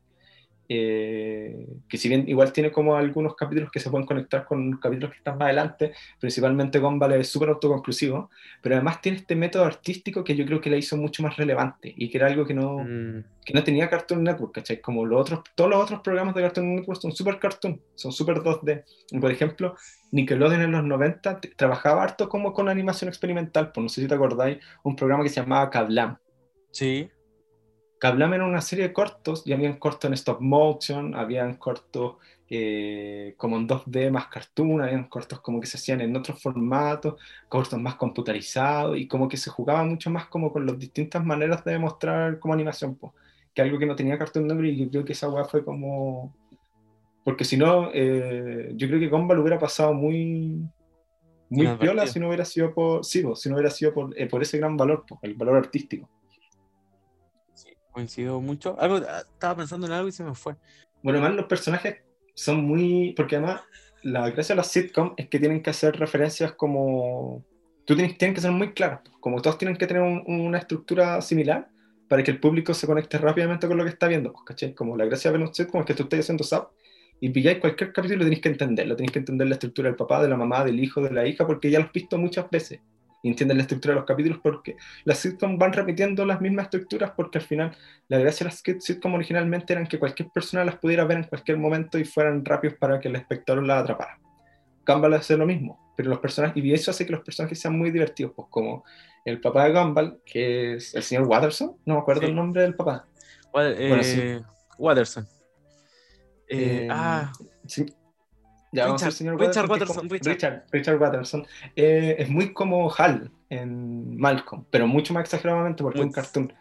[SPEAKER 1] eh, que si bien igual tiene como algunos capítulos que se pueden conectar con capítulos que están más adelante, principalmente Gumball es súper autoconclusivo, pero además tiene este método artístico que yo creo que la hizo mucho más relevante y que era algo que no, mm. que no tenía Cartoon Network, ¿cachai? Como los otros, todos los otros programas de Cartoon Network son súper cartoon, son súper 2D. Por ejemplo, Nickelodeon en los 90 trabajaba harto como con animación experimental, pues no sé si te acordáis, un programa que se llamaba Kablam.
[SPEAKER 2] Sí.
[SPEAKER 1] Kablam era una serie de cortos, y habían cortos en stop motion, habían cortos eh, como en 2D más cartoon, habían cortos como que se hacían en otros formatos, cortos más computarizados, y como que se jugaba mucho más como con las distintas maneras de demostrar como animación, pues, que algo que no tenía Cartoon Network, y yo creo que esa weá fue como... Porque si no, eh, yo creo que Gumball hubiera pasado muy, muy piola si no hubiera sido por, sí, si no hubiera sido por, eh, por ese gran valor, el valor artístico
[SPEAKER 2] coincido mucho. Algo, ah, estaba pensando en algo y se me fue.
[SPEAKER 1] Bueno, además los personajes son muy. Porque además, la gracia de los sitcoms es que tienen que hacer referencias como. Tú tienes, tienen que ser muy claras. Como todos tienen que tener una estructura similar para que el público se conecte rápidamente con lo que está viendo. Pues, ¿cachai? Como la gracia de ver un sitcom es que tú estés haciendo zap y pilláis cualquier capítulo y tenéis que entenderlo. Tenéis que entender la estructura del papá, de la mamá, del hijo, de la hija, porque ya lo has visto muchas veces y entienden la estructura de los capítulos porque las sitcoms van repitiendo las mismas estructuras porque al final la gracia de las sitcoms originalmente eran que cualquier persona las pudiera ver en cualquier momento y fueran rápidos para que el espectador las atrapara. Gumball hace lo mismo, pero los personajes, y eso hace que los personajes sean muy divertidos, pues como el papá de Gumball, que es el señor Watterson, no me acuerdo el nombre del papá.
[SPEAKER 2] Eh, Watterson. Eh, eh, ah,
[SPEAKER 1] sí. Richard. Watterson. Eh, es muy como Hal en Malcolm, pero mucho más exageradamente porque es un cartoon.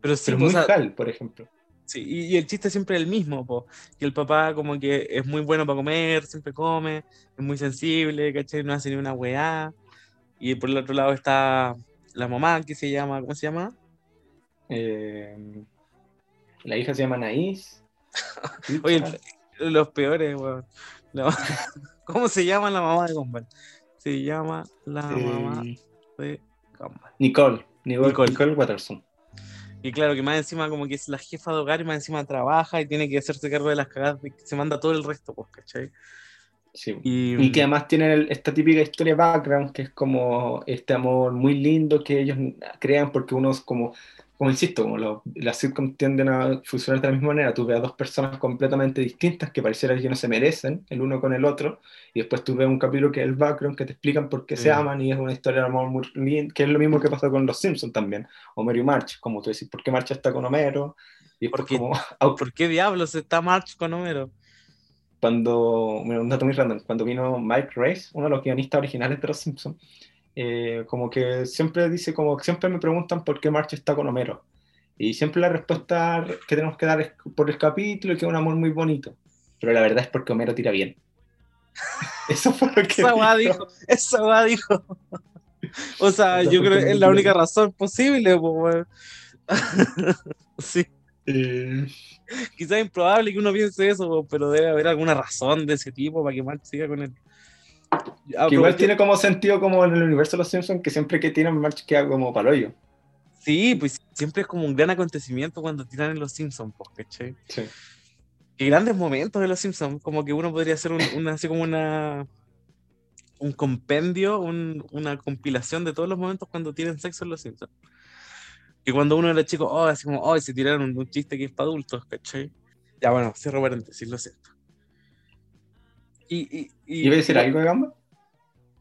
[SPEAKER 1] Pero, sí, muy Hal, por ejemplo.
[SPEAKER 2] Sí, y, el chiste es siempre el mismo, po. y el papá como que es muy bueno para comer, siempre come, es muy sensible, ¿cachai? No hace ni una weá. Y por el otro lado está la mamá, que se llama, ¿cómo se llama?
[SPEAKER 1] Eh, la hija se llama Naís.
[SPEAKER 2] Oye, los peores, weón. ¿Cómo se llama la mamá de Gumball? Se llama la mamá de
[SPEAKER 1] Gumball. Nicole, Nicole, Nicole. Watterson.
[SPEAKER 2] Y claro, que más encima como que es la jefa de hogar y más encima trabaja y tiene que hacerse cargo de las cagadas que se manda todo el resto, pues, ¿cachai?
[SPEAKER 1] Y, que además tienen esta típica historia background, que es como este amor muy lindo que ellos crean porque uno es como, como insisto, como las sitcoms tienden a funcionar de la misma manera, tú ves a dos personas completamente distintas que pareciera que no se merecen el uno con el otro, y después tú ves un capítulo que es el background, que te explican por qué se aman, y es una historia de amor muy linda, que es lo mismo que pasa con los Simpsons también, Homero y March, como tú decís, ¿por qué March está con Homero? Y
[SPEAKER 2] ¿Por, qué, ¿Por qué diablos está March con Homero?
[SPEAKER 1] cuando, bueno, un dato muy random, cuando vino Mike Race, uno de los guionistas originales de Los Simpsons, eh, como que siempre dice, como siempre me preguntan por qué March está con Homero. Y siempre la respuesta que tenemos que dar es por el capítulo y que es un amor muy bonito. Pero la verdad es porque Homero tira bien. Eso fue lo que
[SPEAKER 2] Esa dijo. Esa dijo. O sea, yo creo que es la única razón posible. Pues, sí. Eh, Quizás es improbable que uno piense eso, pero debe haber alguna razón de ese tipo para que March siga con él.
[SPEAKER 1] Que igual tiene como sentido como en el universo de los Simpsons, que siempre que tiran March queda como paloyo.
[SPEAKER 2] Sí, pues siempre es como un gran acontecimiento cuando tiran en los Simpsons, pues, ¿cachai? Sí. Y grandes momentos de los Simpsons, como que uno podría hacer un, así como una un compendio, una compilación de todos los momentos cuando tienen sexo en los Simpsons. Y cuando uno era chico, oh, así como, oh, se tiraron un chiste que es para adultos, ¿cachai? Ya bueno, cierro paréntesis, lo siento.
[SPEAKER 1] Y, y, y, ¿Iba a decir algo, Gamba?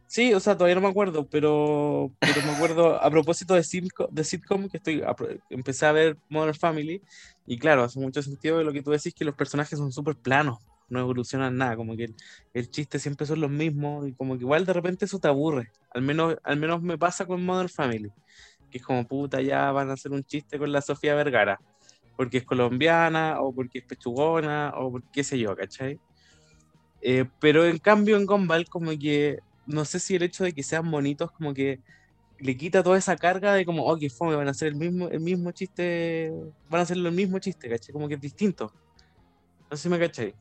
[SPEAKER 2] Sí, o sea, todavía no me acuerdo, pero, pero me acuerdo a propósito de sitcom, de sitcom que estoy empecé a ver Modern Family y claro, hace mucho sentido lo que tú decís que los personajes son súper planos, no evolucionan nada, como que el, el, chiste siempre son los mismos y como que igual de repente eso te aburre, al menos, al menos me pasa con Modern Family que es como puta, ya van a hacer un chiste con la Sofía Vergara, porque es colombiana, o porque es pechugona, o porque qué sé yo, ¿cachai? Eh, pero en cambio en Gumball como que, no sé si el hecho de que sean bonitos como que le quita toda esa carga de como, oh, qué fome, van a hacer el mismo, el mismo chiste, van a hacer el mismo chiste, ¿cachai? Como que es distinto. No sé si me cachai.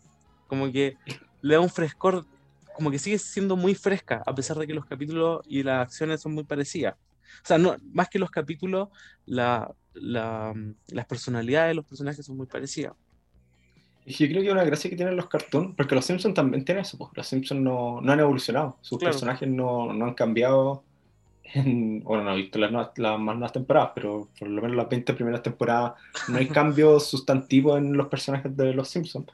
[SPEAKER 2] Como que le da un frescor, como que sigue siendo muy fresca, a pesar de que los capítulos y las acciones son muy parecidas. O sea, no, más que los capítulos, la, la, las personalidades de los personajes son muy parecidas.
[SPEAKER 1] Yo creo que una gracia que tienen los cartoons, porque los Simpsons también tienen eso, pues los Simpsons no, no han evolucionado, sus personajes no, no, han cambiado. En, bueno, no he visto las, las más nuevas temporadas, pero por lo menos las 20 primeras temporadas no hay cambios sustantivos en los personajes de los Simpsons.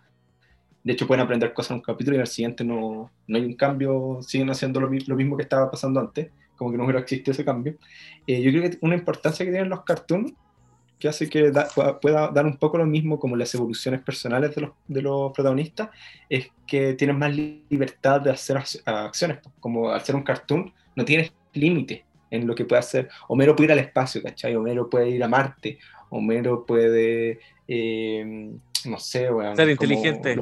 [SPEAKER 1] De hecho, pueden aprender cosas en un capítulo y en el siguiente no, no hay un cambio, siguen haciendo lo, lo mismo que estaba pasando antes como que no hubiera existido ese cambio. Eh, yo creo que una importancia que tienen los cartoons, que hace que pueda, dar un poco lo mismo como las evoluciones personales de los, de los protagonistas, es que tienen más libertad de hacer acciones. Como al ser un cartoon, no tienes límite en lo que puede hacer. Homero puede ir al espacio, ¿cachai? Homero puede ir a Marte, Homero puede, eh, no sé,
[SPEAKER 2] ser inteligente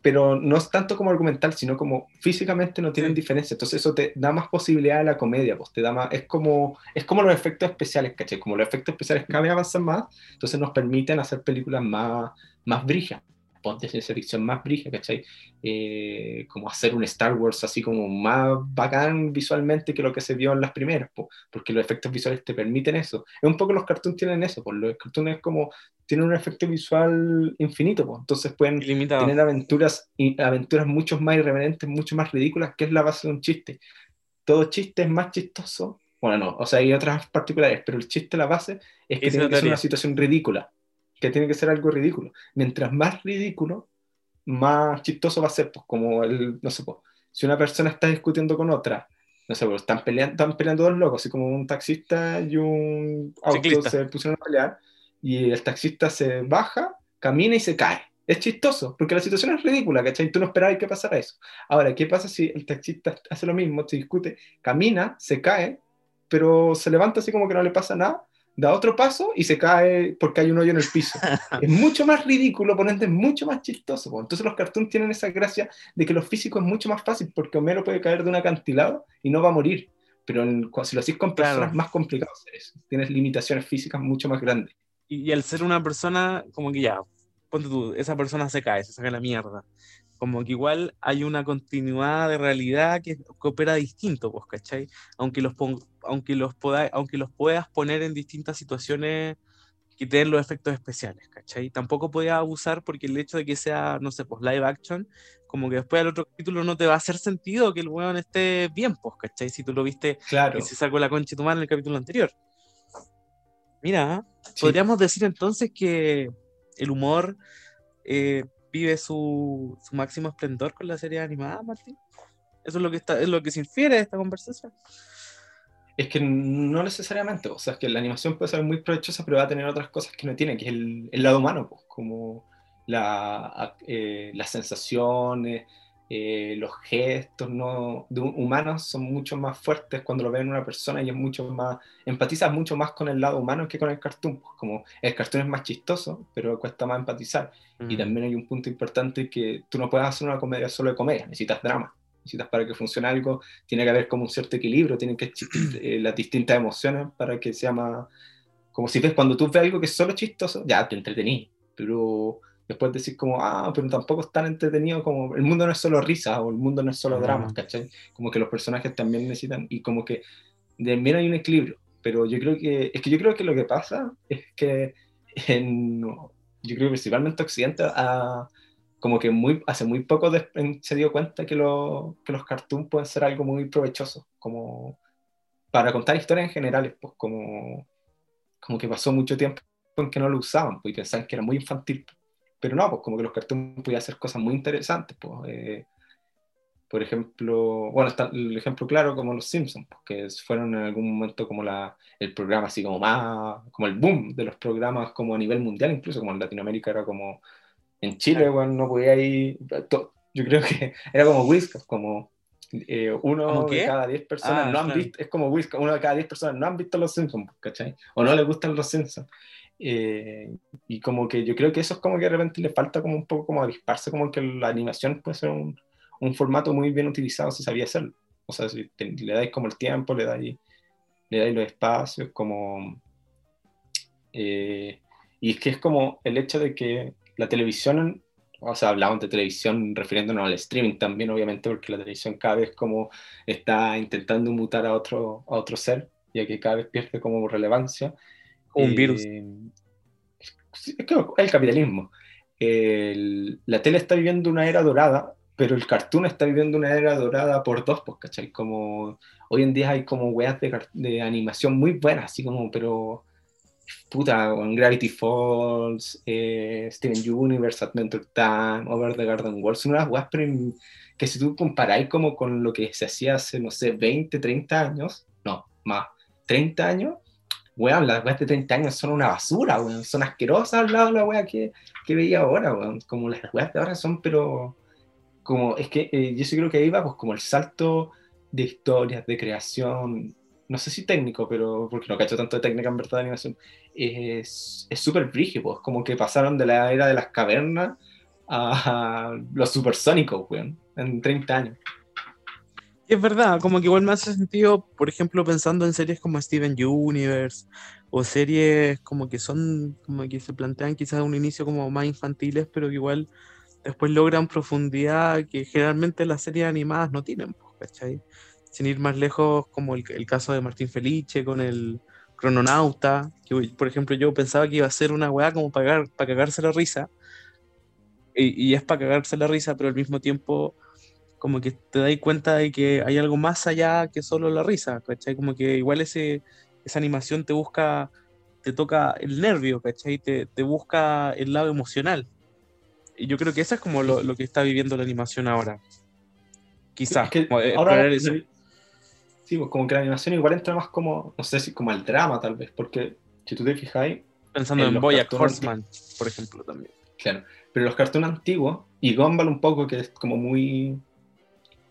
[SPEAKER 1] pero no es tanto como argumental, sino como físicamente no tienen diferencia. Entonces eso te da más posibilidad a la comedia, pues te da más, es como, es como los efectos especiales, ¿cachai? Como los efectos especiales cada vez avanzan más, entonces nos permiten hacer películas más, más brillas ponte ciencia ficción más brilla, ¿cachai? Eh, como hacer un Star Wars así como más bacán visualmente que lo que se vio en las primeras, porque los efectos visuales te permiten eso. Es un poco los cartoons tienen eso, pues los cartoons es como tienen un efecto visual infinito, pues, entonces pueden tener aventuras, aventuras mucho más irreverentes, mucho más ridículas, que es la base de un chiste. Todo chiste es más chistoso. Bueno, no, o sea, hay otras particulares, pero el chiste, la base, es que tiene que ser una situación ridícula que tiene que ser algo ridículo. Mientras más ridículo, más chistoso va a ser, pues como el, no sé, pues, si una persona está discutiendo con otra, no sé, pues están peleando, están peleando dos locos, así como un taxista y un auto se pusieron a pelear, y el taxista se baja, camina y se cae. Es chistoso, porque la situación es ridícula, ¿cachai? Tú no esperabas que pasara eso. Ahora, ¿qué pasa si el taxista hace lo mismo, se discute, camina, se cae, pero se levanta así como que no le pasa nada, da otro paso y se cae porque hay un hoyo en el piso. es mucho más ridículo, ponente mucho más chistoso. Entonces los cartoons tienen esa gracia de que lo físico es mucho más fácil porque Homero puede caer de un acantilado y no va a morir. Pero si lo haces con personas es más complicado hacer eso. Tienes limitaciones físicas mucho más grandes.
[SPEAKER 2] Y, y, al ser una persona, como que ya, ponte tú, esa persona se cae, se saca la mierda como que igual hay una continuidad de realidad que, opera distinto, pues, ¿cachai? Aunque los aunque los, aunque los puedas poner en distintas situaciones que tienen los efectos especiales, ¿cachai? Tampoco podía abusar porque el hecho de que sea, no sé, pues live action, como que después del otro capítulo no te va a hacer sentido que el weón esté bien, pues, ¿cachai? Si tú lo viste
[SPEAKER 1] claro.
[SPEAKER 2] que se sacó la concha de tu mano en el capítulo anterior. Mira, podríamos decir entonces que el humor eh, vive su, su, máximo esplendor con la serie animada, Martín. Eso es lo que está, es lo que se infiere de esta conversación.
[SPEAKER 1] Es que no necesariamente, o sea, es que la animación puede ser muy provechosa, pero va a tener otras cosas que no tiene, que es el, el lado humano, pues, como la, eh, las sensaciones, eh, los gestos ¿no? de humanos son mucho más fuertes cuando lo ven una persona y es mucho más, empatizas mucho más con el lado humano que con el cartoon, pues, como el cartoon es más chistoso, pero cuesta más empatizar. Y también hay un punto importante que tú no puedes hacer una comedia solo de comedia, necesitas drama necesitas para que funcione algo, tiene que haber como un cierto equilibrio, tienen que existir eh, las distintas emociones para que sea más... Como si ves, cuando tú ves algo que es solo chistoso, ya te entretení, pero después decir como, ah, pero tampoco es tan entretenido como, el mundo no es solo risa o el mundo no es solo drama, ¿cachai? Como que los personajes también necesitan, y como que también hay un equilibrio, pero yo creo que, es que yo creo que lo que pasa es que en, yo creo que principalmente Occidente a como que muy, hace muy poco se dio cuenta que, lo, que los cartoons pueden ser algo muy provechoso, como para contar historias en general, pues como, como que pasó mucho tiempo en que no lo usaban, pues, y pensaban que era muy infantil. Pero no, pues como que los cartoons podían hacer cosas muy interesantes, pues. Eh, por ejemplo, bueno, está el ejemplo claro como los Simpsons, pues, que fueron en algún momento como la, el programa así como más, como el boom de los programas como a nivel mundial, incluso como en Latinoamérica era como en Chile, bueno, no podía ir. Yo creo que era como Whiskas, como eh, uno de cada diez personas ah, no han visto, es como Whiskas, uno de cada diez personas no han visto los Simpsons, ¿cachai? O no les gustan los Simpsons. Eh, y como que yo creo que eso es como que de repente le falta como un poco como avisparse, como que la animación puede ser un, un formato muy bien utilizado si sabía hacerlo. O sea, si le dais como el tiempo, le dais, le dais los espacios, como... Eh, y es que es como el hecho de que la televisión, o sea, hablamos de televisión refiriéndonos al streaming también, obviamente, porque la televisión cada vez como está intentando mutar a otro, a otro ser, ya que cada vez pierde como relevancia.
[SPEAKER 2] Un virus.
[SPEAKER 1] Eh, es el capitalismo. la tele está viviendo una era dorada, pero el cartoon está viviendo una era dorada por dos, pues, ¿cachai? Como hoy en día hay como weas de, de animación muy buenas, así como, pero puta, con Gravity Falls, eh, Steven Universe, Adventure Time, Over the Garden Wall, son unas weas que si tú comparáis como con lo que se hacía hace, no sé, 20, 30 años, no, más, 30 años, weón, las weas de 30 años son una basura, weón, son asquerosas al lado de la wea que, que veía ahora, weón, como las weas de ahora son, pero, como, es que eh, yo sí creo que ahí va, pues como el salto de historias, de creación, no sé si técnico, pero porque no cacho tanto de técnica en verdad de animación, es súper brígido, pues como que pasaron de la era de las cavernas a los supersónicos, weón, en 30 años.
[SPEAKER 2] Es verdad, como que igual me hace sentido, por ejemplo, pensando en series como Steven Universe o series como que son, como que se plantean quizás un inicio como más infantiles, pero que igual después logran profundidad que generalmente las series animadas no tienen, pues, ¿cachai? Sin ir más lejos, como el, caso de Martín Felice con el crononauta, que por ejemplo yo pensaba que iba a ser una weá como para, para cagarse la risa, y, es para cagarse la risa, pero al mismo tiempo como que te das cuenta de que hay algo más allá que solo la risa, ¿cachai? Como que igual ese, esa animación te busca, te toca el nervio, ¿cachai? Te, te busca el lado emocional. Y yo creo que eso es como lo, lo que está viviendo la animación ahora. Quizás.
[SPEAKER 1] ahora, Sí, pues como que la animación igual entra más como, no sé si como al drama tal vez, porque si tú te fijáis...
[SPEAKER 2] Pensando en, Boyack Horseman, por ejemplo, también.
[SPEAKER 1] Claro, pero los cartoons antiguos, y Gumball un poco, que es como muy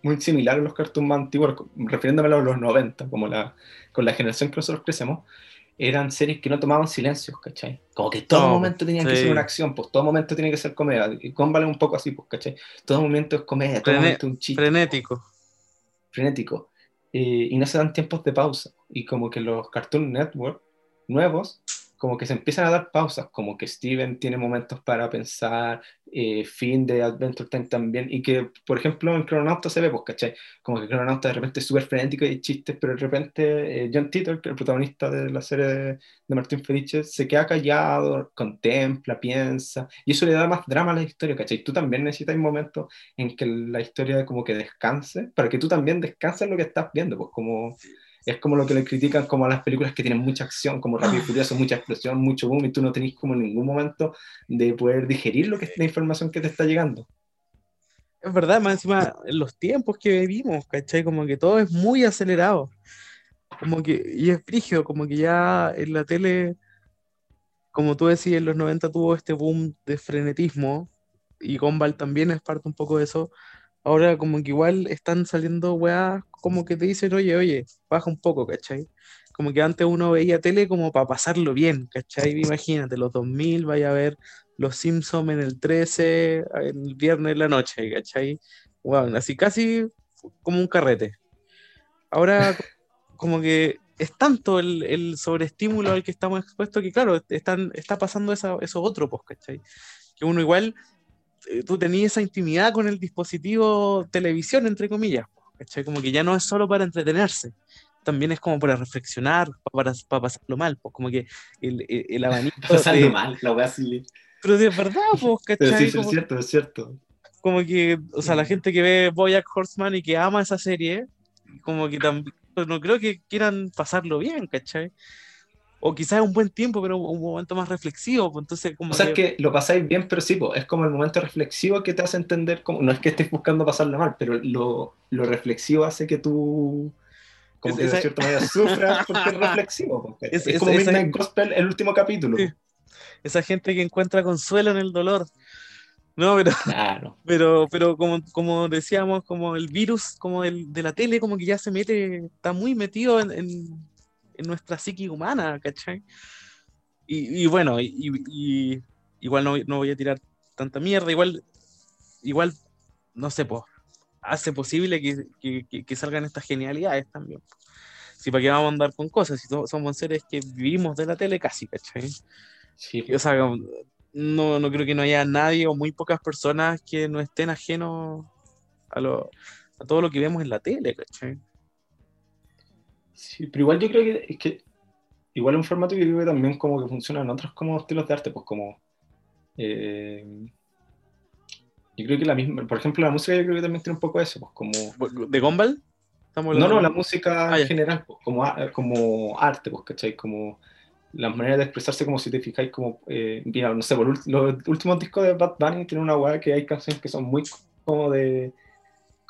[SPEAKER 1] muy similar a los cartoons más antiguos, refiriéndome a los 90, como la, con la generación que nosotros crecemos, eran series que no tomaban silencios, ¿cachai? Como que todo momento tenían que ser una acción, pues todo momento tiene que ser comedia. Gumball es un poco así, pues, ¿cachai? Todo momento es comedia, todo momento es un chiste.
[SPEAKER 2] Frenético.
[SPEAKER 1] Frenético. Eh, y no se dan tiempos de pausa. Y como que los Cartoon Network nuevos, como que se empiezan a dar pausas, como que Steven tiene momentos para pensar, eh, Finn de Adventure Time también, y que, por ejemplo, en Crononauta se ve, pues, ¿cachai? Como que Crononauta de repente es súper frenético y chistes, pero de repente eh, John Titor, el protagonista de la serie de, de Martín Felice, se queda callado, contempla, piensa, y eso le da más drama a la historia, ¿cachai? Tú también necesitas momentos en que la historia como que descanse, para que tú también descanses lo que estás viendo, pues como es como lo que le critican como a las películas que tienen mucha acción, como Rápido y ah. Furioso, mucha explosión, mucho boom, y tú no tenés como en ningún momento de poder digerir lo que es la información que te está llegando.
[SPEAKER 2] Es verdad, más encima, en los tiempos que vivimos, ¿cachai? Como que todo es muy acelerado. Como que, y es frigio, como que ya en la tele, como tú decías, en los 90 tuvo este boom de frenetismo, y Gumball también es parte un poco de eso, ahora como que igual están saliendo weas como que te dicen, oye, oye, baja un poco, ¿cachai? Como que antes uno veía tele como para pasarlo bien, ¿cachai? Imagínate, los 2000 vaya a ver Los Simpsons en el 13, el viernes de la noche, ¿cachai? Bueno, así casi como un carrete. Ahora como que es tanto el, el sobreestímulo al que estamos expuestos que claro, están, está pasando eso, eso otro, pues, ¿cachai? Que uno igual tú tenías esa intimidad con el dispositivo televisión, entre comillas, ¿cachai? Como que ya no es solo para entretenerse, también es como para reflexionar, para, para pasarlo mal, pues como que el, el, abanico...
[SPEAKER 1] Pasarlo mal, la así.
[SPEAKER 2] Pero de verdad, pues,
[SPEAKER 1] ¿cachai? sí, es cierto, es cierto.
[SPEAKER 2] Como que, o sea, la gente que ve Boyack Horseman y que ama esa serie, como que también, no creo que quieran pasarlo bien, ¿cachai? O quizás un buen tiempo, pero un momento más reflexivo. Pues, entonces, como
[SPEAKER 1] o sea, que... es que lo pasáis bien, pero sí, pues, es como el momento reflexivo que te hace entender, como, no es que estés buscando pasarlo mal, pero lo, lo reflexivo hace que tú, como que de cierta manera sufras porque es reflexivo. Pues, es, como Midnight Gospel, el último capítulo.
[SPEAKER 2] Esa gente que encuentra consuelo en el dolor. No, pero,
[SPEAKER 1] claro.
[SPEAKER 2] pero, pero como, como decíamos, como el virus como el, de la tele, como que ya se mete, está muy metido en en nuestra psique humana, ¿cachai? Y, bueno, y, igual no, no, voy a tirar tanta mierda, igual, igual, no sé, pues, hace posible que, que, que, salgan estas genialidades también. Si para qué vamos a andar con cosas, si somos seres que vivimos de la tele casi, ¿cachai? Sí. O sea, no, no creo que no haya nadie o muy pocas personas que no estén ajenos a, lo, a todo lo que vemos en la tele, ¿cachai?
[SPEAKER 1] Sí, pero igual yo creo que es que igual un formato que vive también como que funciona en otros como estilos de arte, pues como eh, yo creo que la misma, por ejemplo la música yo creo que también tiene un poco eso, pues como
[SPEAKER 2] ¿De Gumball?
[SPEAKER 1] No, no, la música ah, en general, pues, como, como arte, pues, ¿cachai? Como las maneras de expresarse, como si te fijáis, como, eh, mira, no sé, por los últimos discos de Bad Bunny tienen una weá que hay canciones que son muy como de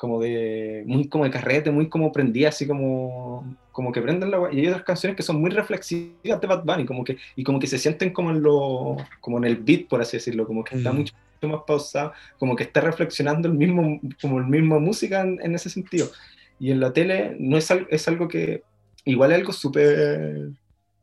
[SPEAKER 1] como de, muy como de carrete, muy como prendida, así como, como que prenden la y hay otras canciones que son muy reflexivas de Bad Bunny, como que, y como que se sienten como en lo, como en el beat, por así decirlo, como que está mucho más pausado, como que está reflexionando el mismo, como el mismo música en, ese sentido. Y en la tele no es, es algo que, igual es algo súper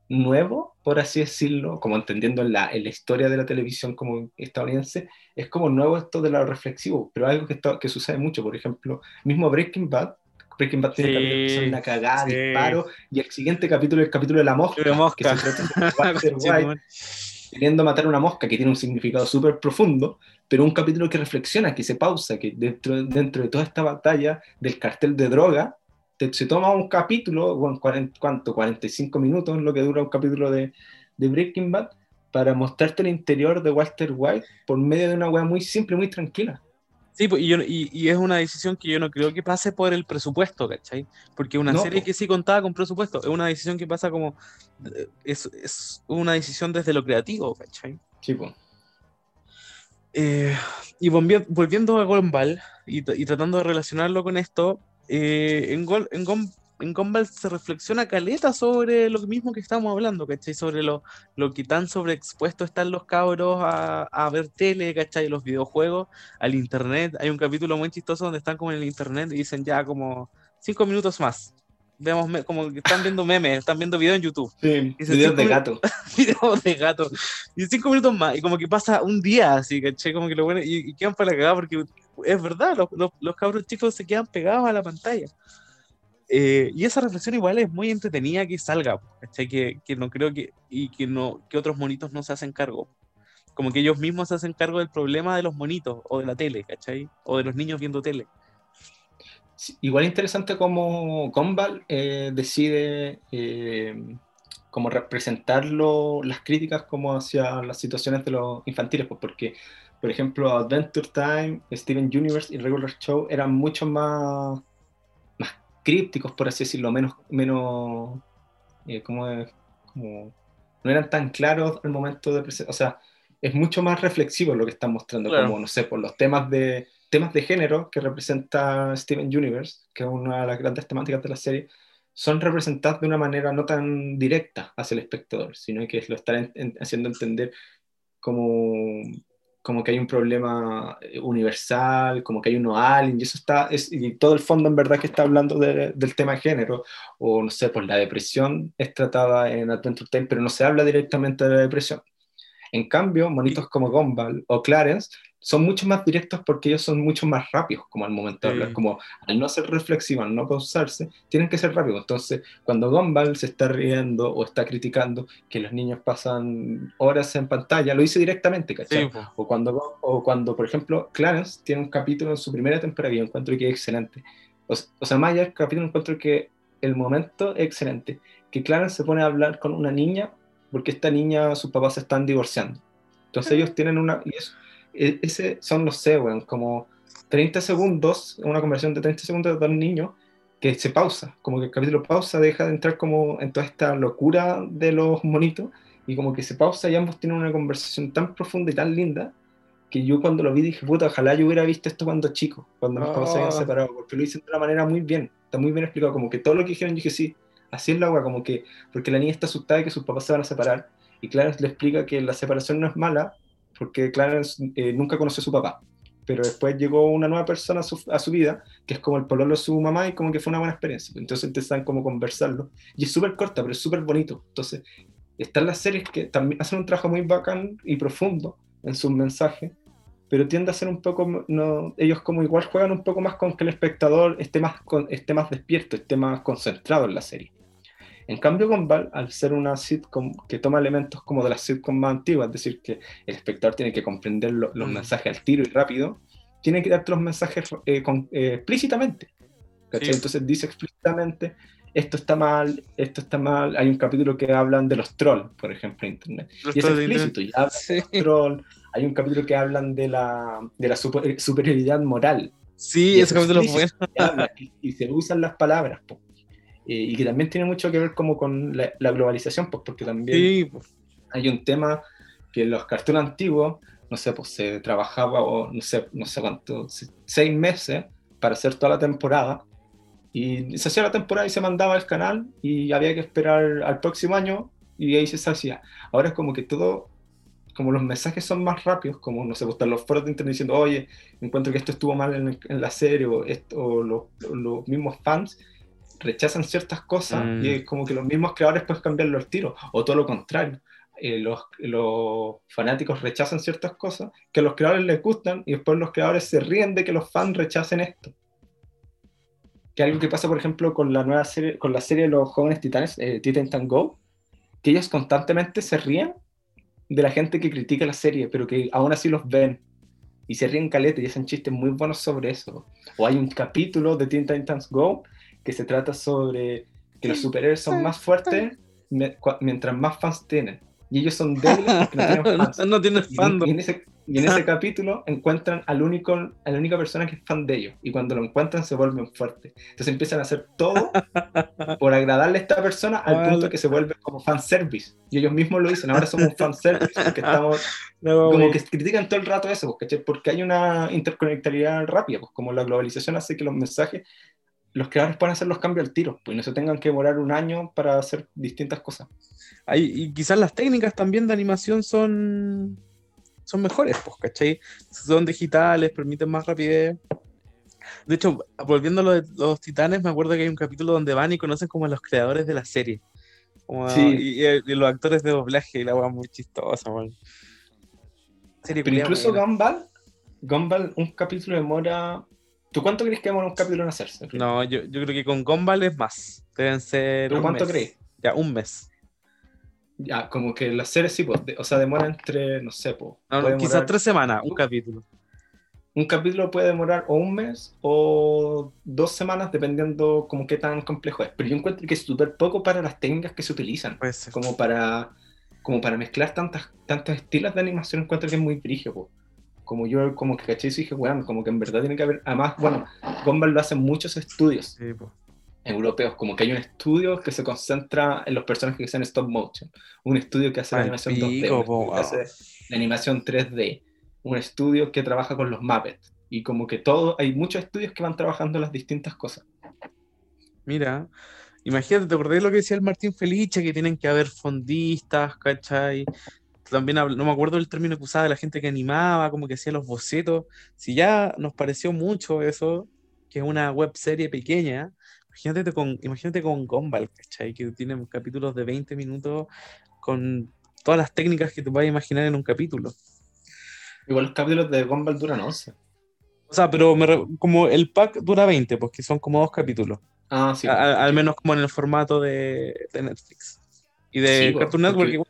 [SPEAKER 1] nuevo, por así decirlo, como entendiendo en la, la, historia de la televisión como estadounidense, es como nuevo esto de lo reflexivo, pero algo que, está, que sucede mucho, por ejemplo, mismo Breaking Bad, Breaking Bad tiene capítulos que son una cagada, disparo, y el siguiente capítulo es el capítulo de la mosca, que se trata de White, queriendo matar una mosca, que tiene un significado súper profundo, pero un capítulo que reflexiona, que se pausa, que dentro, dentro de toda esta batalla del cartel de droga, se toma un capítulo, bueno, ¿cuánto? 45 minutos, lo que dura un capítulo de, de, Breaking Bad, para mostrarte el interior de Walter White por medio de una weá muy simple, muy tranquila.
[SPEAKER 2] Sí, pues, y, y, es una decisión que yo no creo que pase por el presupuesto, ¿cachai? Porque una serie que sí contaba con presupuesto es una decisión que pasa como. Eh, es, es una decisión desde lo creativo, ¿cachai?
[SPEAKER 1] Sí, pues.
[SPEAKER 2] Eh, y volviendo a Gumball y, y, tratando de relacionarlo con esto, eh, en, Gol, en, en Gumball se reflexiona caleta sobre lo mismo que estamos hablando, ¿cachai? Sobre lo, lo que tan sobreexpuestos están los cabros a, a, ver tele, ¿cachai? Los videojuegos, al internet. Hay un capítulo muy chistoso donde están como en el internet y dicen ya como cinco minutos más. Vemos como que están viendo memes, están viendo videos en YouTube.
[SPEAKER 1] Sí, videos de gato.
[SPEAKER 2] videos de gato. Y cinco minutos más, y como que pasa un día así, ¿cachai? Como que lo bueno, y, y quedan para la cagada porque es verdad, los, los, cabros chicos se quedan pegados a la pantalla. Eh, y esa reflexión igual es muy entretenida que salga. Que, que no creo que, y que, no, que otros monitos no se hacen cargo. Como que ellos mismos se hacen cargo del problema de los monitos o de la tele, ¿cachai? O de los niños viendo tele.
[SPEAKER 1] igual interesante como Gumball eh, decide eh, como representarlo, las críticas como hacia las situaciones de los infantiles, pues porque, por ejemplo, Adventure Time, Steven Universe y Regular Show eran mucho más crípticos, por así decirlo, menos, menos eh, como, como, no eran tan claros al momento de presentar, o sea, es mucho más reflexivo lo que están mostrando, como, no sé, por los temas de, temas de género que representa Steven Universe, que es una de las grandes temáticas de la serie, son representados de una manera no tan directa hacia el espectador, sino que lo están haciendo entender como como que hay un problema eh, universal, como que hay uno alien, y eso está, es, y todo el fondo en verdad que está hablando del tema de género, o no sé, pues la depresión es tratada en Adventure Time, pero no se habla directamente de la depresión. En cambio, monitos como Gumball o Clarence son mucho más directos porque ellos son mucho más rápidos como al momento de hablar, como al no ser reflexivos, al no pausarse, tienen que ser rápidos. Entonces, cuando Gumball se está riendo o está criticando que los niños pasan horas en pantalla, lo dice directamente, ¿cachai? o, cuando, o cuando, por ejemplo, Clarence tiene un capítulo en su primera temporada que yo encuentro que es excelente. O, sea, Maya, el capítulo encuentro que el momento es excelente, que Clarence se pone a hablar con una niña porque esta niña, sus papás se están divorciando. Entonces ellos tienen una... Y eso, ese son, los sé, como 30 segundos, una conversión de 30 segundos de dos niños que se pausa, como que el capítulo pausa, deja de entrar como en toda esta locura de los monitos y como que se pausa y ambos tienen una conversación tan profunda y tan linda que yo cuando lo vi dije, puta, ojalá yo hubiera visto esto cuando chico, cuando mis papás se habían ah. separado, porque lo hice de una manera muy bien, está muy bien explicado, como que todo lo que dijeron, dije, sí, así es la agua, como que, porque la niña está asustada de que sus papás se van a separar, y claro, le explica que la separación no es mala, porque Clarence eh, nunca conoció a su papá, pero después llegó una nueva persona a su, a su, vida, que es como el pololo de su mamá, y como que fue una buena experiencia. Entonces empiezan como a conversarlo, y es súper corta, pero es súper bonito. Entonces, están las series que también hacen un trabajo muy bacán y profundo en sus mensajes, pero tiende a ser un poco, no, ellos como igual juegan un poco más con que el espectador esté más, con, esté más despierto, esté más concentrado en la serie. En cambio, Gumball, al ser una sitcom que toma elementos como de las sitcoms más antiguas, es decir, que el espectador tiene que comprender los mm. mensajes al tiro y rápido, tiene que darte los mensajes eh, eh, explícitamente. Entonces dice explícitamente, esto está mal, esto está mal. Hay un capítulo que hablan de los trolls, por ejemplo, en Internet. y es explícito, y hablan de los trolls. Hay un capítulo que hablan de la, de la superioridad moral.
[SPEAKER 2] Sí, ese capítulo es bueno.
[SPEAKER 1] Y, se usan las palabras. Eh, y que también tiene mucho que ver como con la, globalización, pues porque también pues. hay un tema que en los cartoons antiguos, no sé, pues se trabajaba, o no sé, no sé cuánto, seis meses para hacer toda la temporada, y se hacía la temporada y se mandaba al canal, y había que esperar al próximo año, y ahí se hacía. Ahora es como que todo, como los mensajes son más rápidos, como, no sé, pues están los foros de internet diciendo, oye, encuentro que esto estuvo mal en, la serie, o, esto, o los, los mismos fans, rechazan ciertas cosas y mm. es como que los mismos creadores pueden cambiarlo al tiro, o todo lo contrario. Eh, los, los, fanáticos rechazan ciertas cosas que a los creadores les gustan y después los creadores se ríen de que los fans rechacen esto. Que algo que pasa, por ejemplo, con la nueva serie, con la serie de los jóvenes titanes, eh, Titan Go, que ellos constantemente se ríen de la gente que critica la serie, pero que aún así los ven y se ríen caleta y hacen chistes muy buenos sobre eso. O hay un capítulo de Teen Titans Go que se trata sobre que los superhéroes son más fuertes mientras más fans tienen. Y ellos son débiles porque no tienen fans.
[SPEAKER 2] no, tienen
[SPEAKER 1] Y, en ese, y en ese capítulo encuentran al único, a la única persona que es fan de ellos. Y cuando lo encuentran se vuelven fuertes. Entonces empiezan a hacer todo por agradarle a esta persona al punto que se vuelve como fanservice. Y ellos mismos lo dicen, ahora somos fanservice porque estamos... como que critican todo el rato eso, porque hay una interconectividad rápida, pues como la globalización hace que los mensajes los creadores pueden hacer los cambios al tiro, pues no se tengan que demorar un año para hacer distintas cosas.
[SPEAKER 2] y quizás las técnicas también de animación son, son mejores, pues, ¿cachai? Son digitales, permiten más rapidez. De hecho, volviendo a lo de los titanes, me acuerdo que hay un capítulo donde van y conocen como a los creadores de la serie. y, los actores de doblaje y la hueá muy chistosa,
[SPEAKER 1] Pero incluso Gumball, Gumball, un capítulo demora ¿Tú cuánto crees que demora un capítulo en hacerse?
[SPEAKER 2] No, yo, yo creo que con Gumball es más. Deben ser.
[SPEAKER 1] ¿Pero
[SPEAKER 2] un
[SPEAKER 1] cuánto
[SPEAKER 2] mes.
[SPEAKER 1] crees?
[SPEAKER 2] Ya, un mes.
[SPEAKER 1] Ya, como que las series sí, pues, de- o sea, demora entre, no sé, pues,
[SPEAKER 2] No, quizás tres semanas, un capítulo.
[SPEAKER 1] un capítulo puede demorar o un mes o dos semanas, dependiendo como qué tan complejo es. Pero yo encuentro que es súper poco para las técnicas que se utilizan.
[SPEAKER 2] Puede ser.
[SPEAKER 1] Como para, como para mezclar tantas, tantos estilos de animación, encuentro que es muy brígido. Como yo, como que caché y dije, bueno, como que en verdad tiene que haber. Además, bueno, Gumball lo hacen muchos estudios
[SPEAKER 2] Sí,
[SPEAKER 1] europeos, como que hay un estudio que se concentra en los personajes que hacen stop motion, un estudio que hace la animación
[SPEAKER 2] pico,
[SPEAKER 1] 2D, un
[SPEAKER 2] po,
[SPEAKER 1] estudio que hace la animación 3D, un estudio que trabaja con los Muppets, y como que todo, hay muchos estudios que van trabajando las distintas cosas.
[SPEAKER 2] Mira, imagínate, ¿te acordás de lo que decía el Martín Felice? Que tienen que haber fondistas, ¿cachai? También no me acuerdo del término que usaba de la gente que animaba, como que hacía los bocetos. Si ya nos pareció mucho eso, que es una web serie pequeña, imagínate con, imagínate con Gumball, ¿cachai? Que tiene capítulos de 20 minutos con todas las técnicas que te puedas imaginar en un capítulo.
[SPEAKER 1] Igual los capítulos de Gumball duran 11.
[SPEAKER 2] O sea, pero me re- como el pack dura 20, porque son como dos capítulos.
[SPEAKER 1] Ah, sí.
[SPEAKER 2] A- a- al menos como en el formato de, de Netflix. Y de
[SPEAKER 1] Sí,
[SPEAKER 2] Cartoon Network
[SPEAKER 1] porque-
[SPEAKER 2] igual.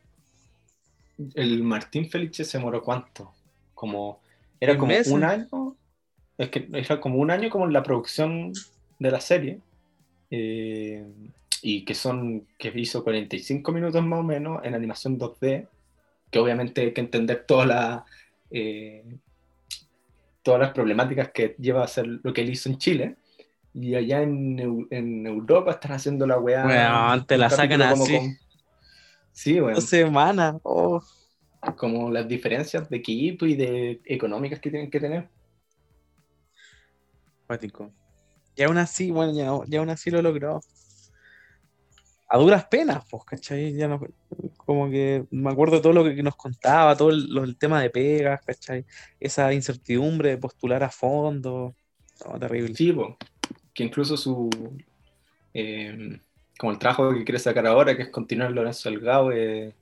[SPEAKER 1] El Martín Felice se demoró cuánto? Como, era
[SPEAKER 2] ¿Un
[SPEAKER 1] como un año, es que era como un año como en la producción de la serie, eh, y que son, que hizo 45 minutos más o menos en animación 2D, que obviamente hay que entender toda la, eh, todas las problemáticas que lleva a hacer lo que él hizo en Chile, y allá en, en Europa están haciendo la weá.
[SPEAKER 2] Weón, te la sacan así.
[SPEAKER 1] con- Sí, weón
[SPEAKER 2] Dos semanas. Oh.
[SPEAKER 1] como las diferencias de equipo y de económicas que tienen que tener.
[SPEAKER 2] Cuático. Y aún así, bueno, ya, ya aún así lo logró. A duras penas, pues, ¿cachai? Ya no, como que me acuerdo de todo lo que nos contaba, todo el, lo- el tema de pegas, ¿cachai? Esa incertidumbre de postular a fondo. No, terrible.
[SPEAKER 1] Sí, po, que incluso su. eh, como el trabajo que quiere sacar ahora, que es continuar Lorenzo Delgado, eh,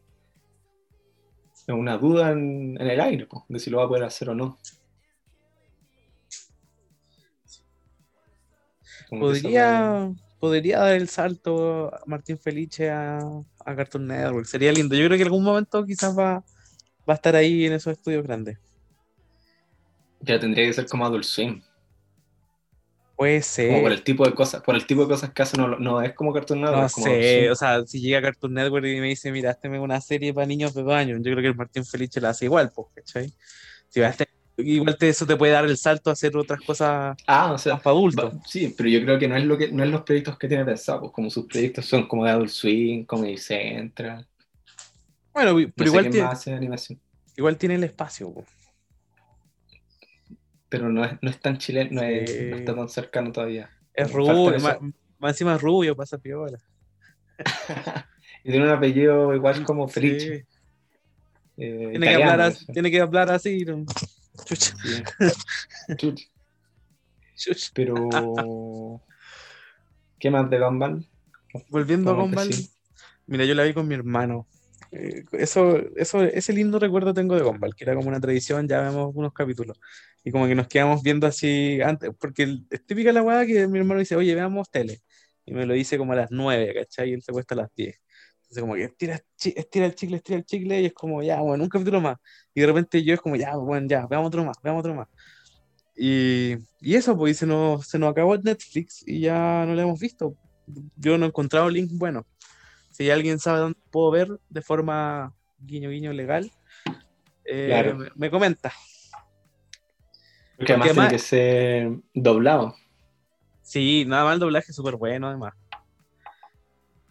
[SPEAKER 1] es una duda en, en el aire, de si lo va a poder hacer o no. Como
[SPEAKER 2] Podría, podría dar el salto a Martín Felice a, a Cartoon Network. Sería lindo. Yo creo que en algún momento quizás va, va a estar ahí en esos estudios grandes.
[SPEAKER 1] ya tendría que ser como Adult Swim.
[SPEAKER 2] Puede
[SPEAKER 1] Como por
[SPEAKER 2] ser.
[SPEAKER 1] el tipo de cosas, por el tipo de cosas que hace, no, no es como Cartoon Network.
[SPEAKER 2] No
[SPEAKER 1] como
[SPEAKER 2] sé,
[SPEAKER 1] Swim.
[SPEAKER 2] o sea, si llega Cartoon Network y me dice, mira, hazme una serie para niños de dos años, yo creo que el Martín Felice la hace igual, pues, ¿cachai? Si va a igual te, eso te puede dar el salto a hacer otras cosas
[SPEAKER 1] Ah, o sea,
[SPEAKER 2] más para adultos.
[SPEAKER 1] Va- Sí, pero yo creo que no es lo que no es los proyectos que tiene pensado, pues como sus proyectos son como de Adult Swim, Comedy Central,
[SPEAKER 2] Bueno,
[SPEAKER 1] no
[SPEAKER 2] pero igual, tiene,
[SPEAKER 1] animación,
[SPEAKER 2] igual tiene el espacio, po.
[SPEAKER 1] Pero no es, no es tan chileno, no, es-
[SPEAKER 2] Sí.
[SPEAKER 1] no está tan cercano todavía.
[SPEAKER 2] Es rubio, más, más encima es rubio, pasa piola.
[SPEAKER 1] Y tiene un apellido igual como.
[SPEAKER 2] Sí.
[SPEAKER 1] eh,
[SPEAKER 2] Tiene, que hablar así, tiene que hablar así. ¿no? Chucha,
[SPEAKER 1] Sí.
[SPEAKER 2] Chucha.
[SPEAKER 1] Pero ¿qué más de Gumball?
[SPEAKER 2] Volviendo a Gumball, mira, yo la vi con mi hermano. Eh, eso, eso, ese lindo recuerdo tengo de Gumball, que era como una tradición, ya vemos unos capítulos. Y como que nos quedamos viendo así antes, porque es típica la weá que mi hermano dice, oye, veamos tele. Y me lo dice como a las 9, ¿cachai? Y él se cuesta a las 10. Entonces como que estira, estira el chicle, estira el chicle, y es como, ya, bueno, un capítulo más. Y de repente yo es como, ya, bueno, ya, veamos otro más, veamos otro más. Y, y eso, pues, y se nos, se nos acabó Netflix y ya no lo hemos visto. Yo no he encontrado link bueno. Si alguien sabe dónde puedo ver de forma guiño guiño legal, eh,
[SPEAKER 1] Claro.
[SPEAKER 2] me, me comenta.
[SPEAKER 1] Porque además
[SPEAKER 2] además-
[SPEAKER 1] tiene que ser doblado.
[SPEAKER 2] Sí, nada más el doblaje es súper bueno, además.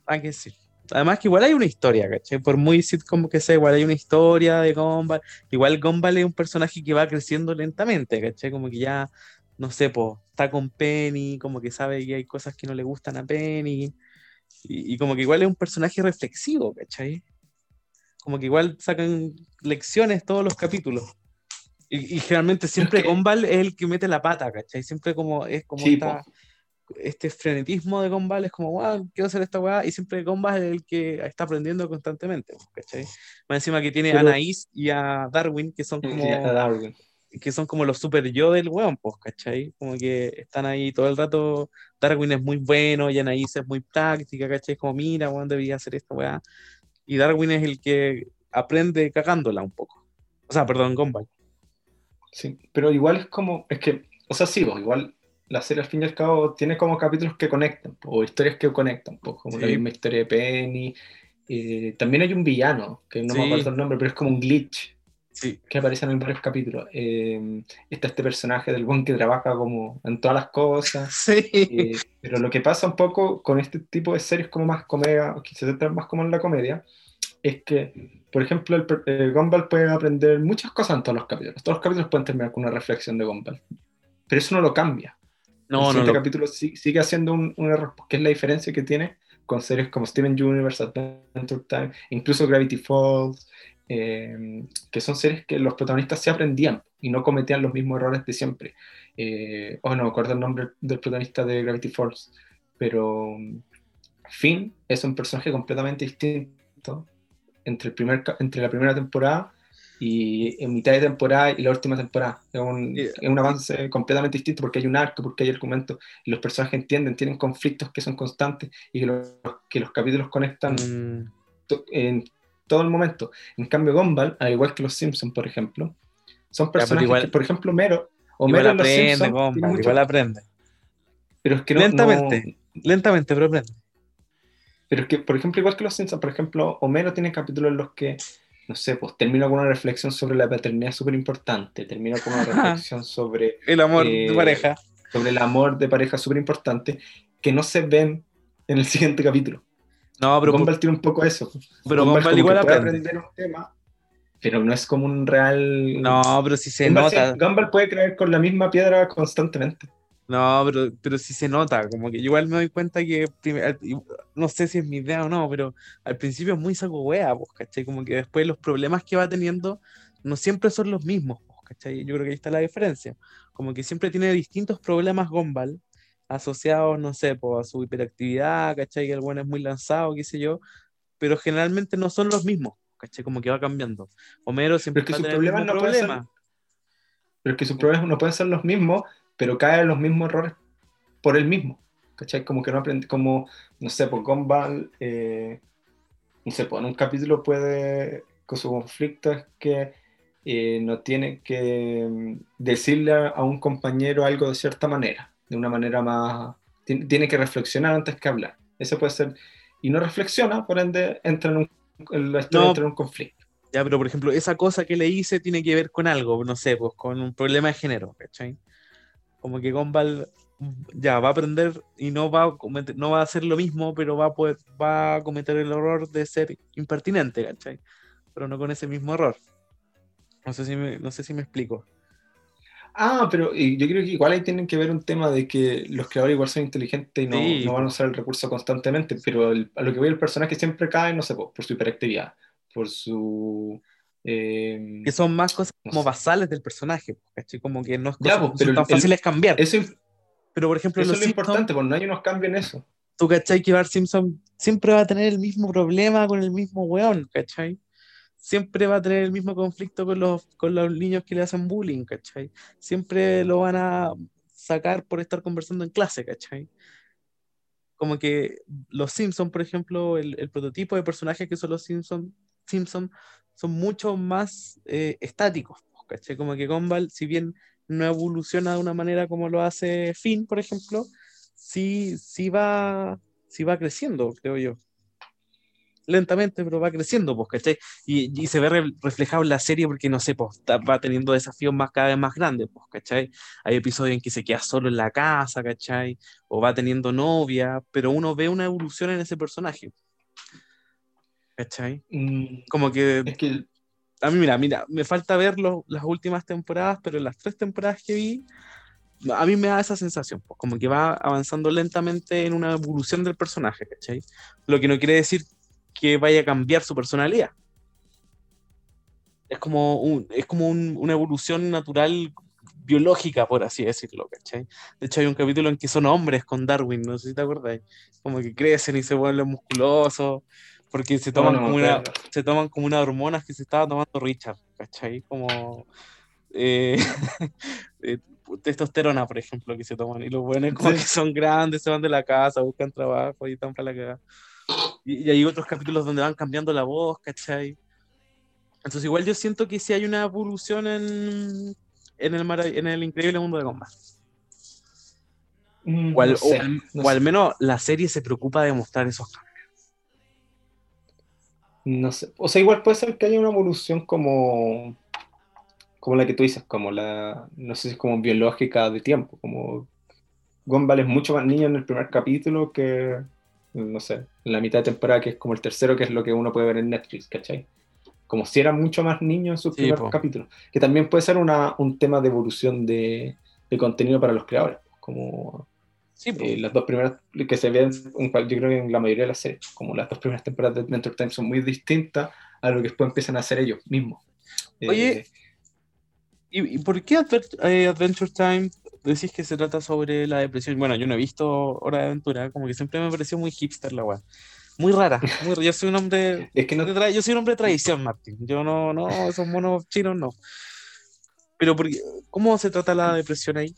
[SPEAKER 2] Hay que decir. Además que igual hay una historia, ¿cachai? Por muy sitcom que sea, igual hay una historia de Gumball. Igual Gumball es un personaje que va creciendo lentamente, ¿cachai? Como que ya, no sé, po, está con Penny, como que sabe que hay cosas que no le gustan a Penny. Y, y como que igual es un personaje reflexivo, ¿cachai? Como que igual sacan lecciones todos los capítulos. Y, y generalmente siempre Gumball es el que mete la pata, ¿cachai? Siempre como es como
[SPEAKER 1] Sí,
[SPEAKER 2] esta- este frenetismo de Gumball es como, wow, quiero hacer esta weá, y siempre Gumball es el que está aprendiendo constantemente, ¿cachai? Más encima que tiene a Anaís y a Darwin, que son como que son como los super yo del weón, pues, ¿cachai? Como que están ahí todo el rato. Darwin es muy bueno, y Anaís es muy práctica, ¿cachai? Como, mira, weón, debía hacer esta weá. Y Darwin es el que aprende cagándola un poco. O sea, perdón, Gumball.
[SPEAKER 1] Sí, pero igual es como, es que, o sea, sí, pues, igual la serie al fin y al cabo tiene como capítulos que conectan, o historias que conectan, pues, como la misma historia de Penny. Eh, también hay un villano, que no me acuerdo el nombre, pero es como un glitch. Que aparece en varios capítulos. Eh, está este personaje del buen que trabaja como en todas las cosas.
[SPEAKER 2] Sí.
[SPEAKER 1] Eh, pero lo que pasa un poco con este tipo de series como más comedia, que se centran más como en la comedia, es que, por ejemplo, el, Gumball puede aprender muchas cosas en todos los capítulos. Todos los capítulos pueden terminar con una reflexión de Gumball. Pero eso no lo cambia.
[SPEAKER 2] No,
[SPEAKER 1] no. Este capítulo sigue haciendo un, un error, porque es la diferencia que tiene con series como Steven Universe, Adventure Time, incluso Gravity Falls, eh, que son series que los protagonistas se aprendían y no cometían los mismos errores de siempre. Eh, oh, no me acuerdo el nombre del protagonista de Gravity Falls, pero mm, Finn es un personaje completamente distinto entre, el primer, entre la primera temporada y en mitad de temporada y la última temporada. Es un, es un, avance completamente distinto porque hay un arco, porque hay argumentos y los personajes entienden, tienen conflictos que son constantes y que los, que los capítulos conectan mm. en todo el momento. En cambio, Gumball, al igual que los Simpsons, por ejemplo, son personajes que, por ejemplo, Mero,
[SPEAKER 2] o Mero aprende, Gumball, igual aprende.
[SPEAKER 1] Pero es que
[SPEAKER 2] lentamente, lentamente, pero aprende.
[SPEAKER 1] Pero es que, por ejemplo, igual que los Simpsons, por ejemplo, Homero tiene capítulos en los que no sé, pues termina con una reflexión sobre la paternidad súper importante, termina con una reflexión sobre...
[SPEAKER 2] el amor de eh, pareja.
[SPEAKER 1] Sobre el amor de pareja súper importante, que no se ven en el siguiente capítulo.
[SPEAKER 2] No, pero...
[SPEAKER 1] Gumball tiene un poco eso.
[SPEAKER 2] Pero Gumball, igual aprende. aprender un tema,
[SPEAKER 1] pero no es como un real...
[SPEAKER 2] No, pero si se nota...
[SPEAKER 1] Gumball puede creer con la misma piedra constantemente.
[SPEAKER 2] No, pero, pero sí se nota, como que igual me doy cuenta que, no sé si es mi idea o no, pero al principio es muy saco wea, pues, ¿cachai? Como que después los problemas que va teniendo no siempre son los mismos, pues, ¿cachai? Yo creo que ahí está la diferencia. Como que siempre tiene distintos problemas Gombal asociados, no sé, a su hiperactividad, ¿cachai? Que el bueno es muy lanzado, qué sé yo, pero generalmente no son los mismos, ¿cachai? Como que va cambiando. Homero siempre
[SPEAKER 1] pero que sus problemas no problema. Ser, pero que sus problemas no pueden ser los mismos pero cae en los mismos errores por él mismo. ¿Cachai? Como que no aprende, como, no sé, por Gumball, eh, no sé, pues en un capítulo puede, con su conflicto es que eh, no tiene que mm, decirle a, un compañero algo de cierta manera, de una manera más, tiene, que reflexionar antes que hablar. Eso puede ser, y no reflexiona, por ende entra en un, la historia entra en un conflicto.
[SPEAKER 2] Ya, pero por ejemplo, esa cosa que le hice tiene que ver con algo, no sé, pues con un problema de género, ¿cachai? Como que Gumball ya va a aprender y no va a, cometer, no va a hacer lo mismo, pero va a, poder, va a cometer el error de ser impertinente, ¿cachai? Pero no con ese mismo error. No sé si me, no sé si me explico.
[SPEAKER 1] Ah, pero yo creo que igual ahí tienen que ver un tema de que los creadores igual son inteligentes y no, no van a usar el recurso constantemente, pero a lo que voy el personaje siempre cae, no sé, por, por su hiperactividad, por su
[SPEAKER 2] eh, que son más cosas como basales del personaje, ¿cachai? Como que no es cosa, pero tan fáciles cambiar.
[SPEAKER 1] Eso,
[SPEAKER 2] pero por ejemplo,
[SPEAKER 1] eso es lo importante, porque no hay unos cambios en eso.
[SPEAKER 2] Tú, ¿cachai? Que Bart Simpson siempre va a tener el mismo problema con el mismo weón, ¿cachai? Siempre va a tener el mismo conflicto con los, con los niños que le hacen bullying, ¿cachai? Siempre lo van a sacar por estar conversando en clase, ¿cachai? Como que los Simpsons, por ejemplo, el, prototipo de personaje que son los Simpsons Simpson son mucho más eh, estáticos. ¿cachai? Como que Gumball, si bien no evoluciona de una manera como lo hace Finn, por ejemplo, sí, sí, va, sí va creciendo, creo yo. Lentamente, pero va creciendo, pues, ¿cachai? Y, y se ve reflejado en la serie porque, no sé, pues, va teniendo desafíos más, cada vez más grandes, pues, ¿cachai? Hay episodios en que se queda solo en la casa, ¿cachai? O va teniendo novia, pero uno ve una evolución en ese personaje. ¿Cachai? Mm, como que, A mí, mira, mira, me falta ver las últimas temporadas, pero las tres temporadas que vi, a mí me da esa sensación, pues, como que va avanzando lentamente en una evolución del personaje, ¿cachai? Lo que no quiere decir que vaya a cambiar su personalidad. Es como, un, es como una evolución natural biológica, por así decirlo, ¿cachai? De hecho, hay un capítulo en que son hombres con Darwin, no sé si te acuerdas, como que crecen y se vuelven musculosos, porque se toman, como una, se toman como unas hormonas que se estaba tomando Richard, ¿cachai? Como eh, testosterona, por ejemplo, que se toman. Y los buenos como que son grandes, se van de la casa, buscan trabajo y están para la cagada. Y, hay otros capítulos donde van cambiando la voz, ¿cachai? Entonces igual yo siento que sí hay una evolución en, en, el, en el increíble mundo de Gomba. Mm, o, al, menos la serie se preocupa de mostrar esos cambios.
[SPEAKER 1] No sé. O sea, igual puede ser que haya una evolución como como la que tú dices, como la, no sé si es como biológica de tiempo, como Gumball es mucho más niño en el primer capítulo que, no sé, en la mitad de temporada, que es como el tercero, que es lo que uno puede ver en Netflix, ¿cachai? Como si era mucho más niño en sus primeros capítulos, que también puede ser una, un tema de evolución de, de contenido para los creadores, como eh, las dos primeras que se ven, yo creo que en la mayoría de las series, como las dos primeras temporadas de Adventure Time son muy distintas a lo que después empiezan a hacer ellos mismos.
[SPEAKER 2] Oye, eh, ¿Y, por qué eh, Adventure Time decís que se trata sobre la depresión? Bueno, yo no he visto Hora de Aventura, como que siempre me pareció muy hipster la weá. Muy rara, muy Yo soy un hombre. es que no... yo soy un hombre de tradición, Martín. Yo no, no, esos monos chinos no. Pero, ¿cómo se trata la depresión ahí?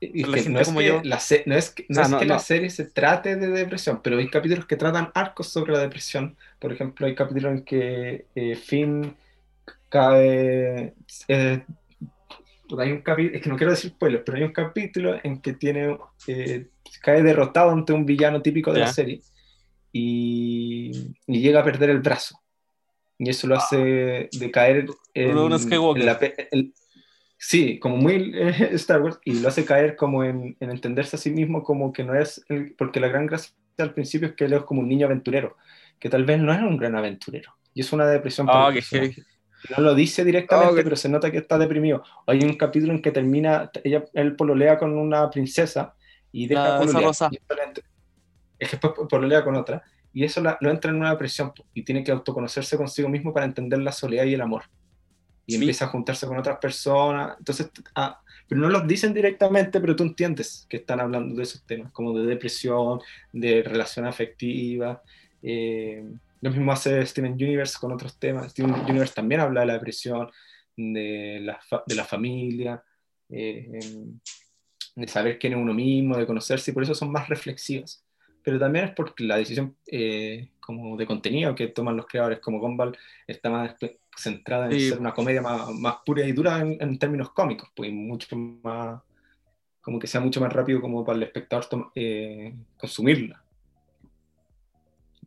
[SPEAKER 1] no es como que, yo. La no es que, la serie se trate de depresión, pero hay capítulos que tratan arcos sobre la depresión. Por ejemplo, hay capítulos en que eh, Finn cae. Eh, hay un capítulo, es que no quiero decir spoilers, pero hay un capítulo en que tiene eh, cae derrotado ante un villano típico de la serie y, llega a perder el brazo. Y eso lo hace decaer en, en la, sí, como muy eh, Star Wars, y lo hace caer como en, entenderse a sí mismo como que no es, porque la gran gracia al principio es que él es como un niño aventurero, que tal vez no es un gran aventurero. Y es una depresión.
[SPEAKER 2] Ah,
[SPEAKER 1] no lo dice directamente, pero se nota que está deprimido. Hay un capítulo en que termina, ella, él pololea con una princesa y deja pololear. es que después pololea con otra. Y eso lo entra en una depresión y tiene que autoconocerse consigo mismo para entender la soledad y el amor. Y empieza a juntarse con otras personas. Entonces, ah, pero no los dicen directamente, pero tú entiendes que están hablando de esos temas, como de depresión, de relación afectiva. Eh, lo mismo hace Steven Universe con otros temas. Steven Universe también habla de la depresión, de la, de la familia, eh, de saber quién es uno mismo, de conocerse, y por eso son más reflexivas. Pero también es porque la decisión eh, como de contenido que toman los creadores como Gumball está más centrada en ser una comedia más, más, pura y dura en, términos cómicos, pues mucho más, como que sea mucho más rápido como para el espectador eh, consumirla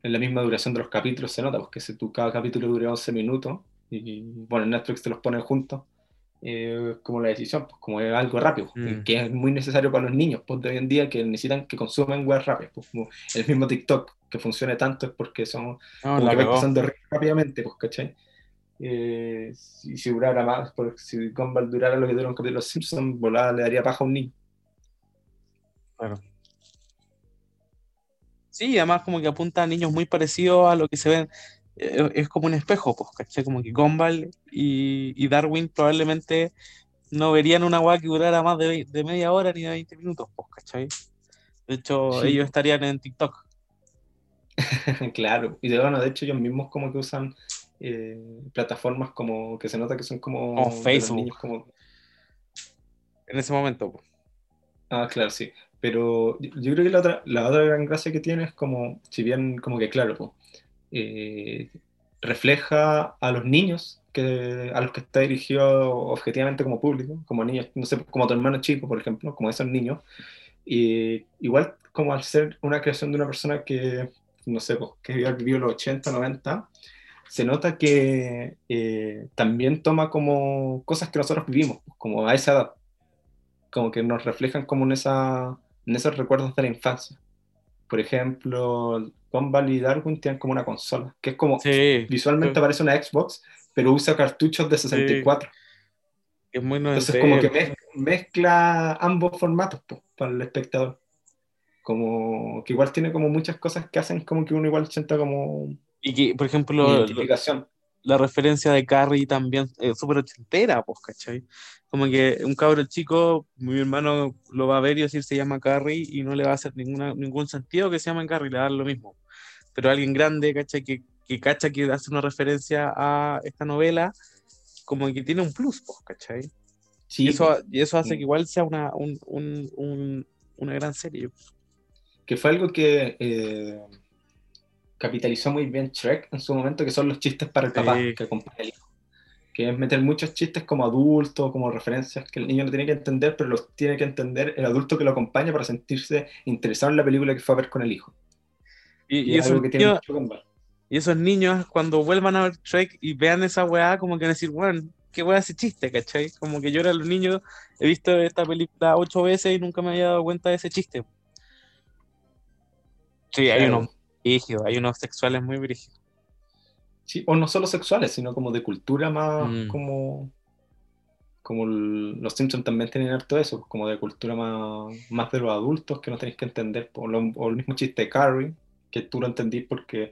[SPEAKER 1] en la misma duración de los capítulos se nota, porque si tú, cada capítulo dura 11 minutos, y bueno, en Netflix te los ponen juntos, eh, como la decisión, pues como es algo rápido, mm. que es muy necesario para los niños pues, de hoy en día que necesitan que consuman web rápido. Pues, como el mismo TikTok que funcione tanto es porque son como que va pasando rápidamente, pues, ¿cachai? Eh, si, si, durara más, porque si Gumball durara lo que dura un capítulo de Los Simpsons, volada le daría paja a un niño.
[SPEAKER 2] Claro. Sí, además como que apunta a niños muy parecidos a lo que se ven. Eh, es como un espejo, pues, ¿cachai? Como que Gumball y, Darwin probablemente no verían una guay que durara más de, media hora ni de 20 minutos, pues, ¿cachai? De hecho, ellos estarían en TikTok.
[SPEAKER 1] claro, y de, bueno, de hecho ellos mismos como que usan eh, plataformas como que se nota que son como...
[SPEAKER 2] Como Facebook. Como... En ese momento. Pues.
[SPEAKER 1] Ah, claro, sí. Pero yo creo que la otra, la otra gran gracia que tiene es como, si bien como que claro, eh, refleja a los niños que, a los que está dirigido objetivamente como público, como niños, no sé, como tu hermano chico, por ejemplo, como esos niños. Y igual como al ser una creación de una persona que, no sé, que vivió los 80, 90, se nota que eh, también toma como cosas que nosotros vivimos, como a esa edad, como que nos reflejan como en esa en esos recuerdos de la infancia. Por ejemplo, Gumball y Darwin tienen como una consola, que es como, visualmente parece una Xbox, pero usa cartuchos de 64.
[SPEAKER 2] Es muy
[SPEAKER 1] Entonces como que mezcla, ambos formatos para el espectador. Como que igual tiene como muchas cosas que hacen como que uno igual sienta como...
[SPEAKER 2] Y que, por ejemplo, identificación la referencia de Carrie también es súper ochentera, pues, ¿cachai? Como que un cabro chico, mi hermano lo va a ver y decir se llama Carrie y no le va a hacer ninguna, ningún sentido que se llame Carrie, le va a dar lo mismo. Pero alguien grande, ¿cachai? Que, que cacha que hace una referencia a esta novela, como que tiene un plus, pues, ¿cachai? y, eso, y eso hace que igual sea una, una gran serie.
[SPEAKER 1] Que fue algo que eh, capitalizó muy bien Shrek en su momento, que son los chistes para el papá que acompaña al hijo. Que es meter muchos chistes como adulto, como referencias que el niño no tiene que entender, pero los tiene que entender el adulto que lo acompaña para sentirse interesado en la película que fue a ver con el hijo.
[SPEAKER 2] Y, y, eso que tiene mucho y esos niños, cuando vuelvan a ver Shrek y vean esa weá, como que van a decir, bueno, qué weá ese chiste, ¿cachai? Como que yo era los niños, he visto esta película ocho veces y nunca me había dado cuenta de ese chiste. Sí, hay unos brígidos, hay unos sexuales muy brígidos.
[SPEAKER 1] Sí, o no solo sexuales, sino como de cultura más mm. como como los Simpsons también tienen harto eso, como de cultura más, más de los adultos que no tenéis que entender, o, o el mismo chiste de Carrie, que tú lo entendís porque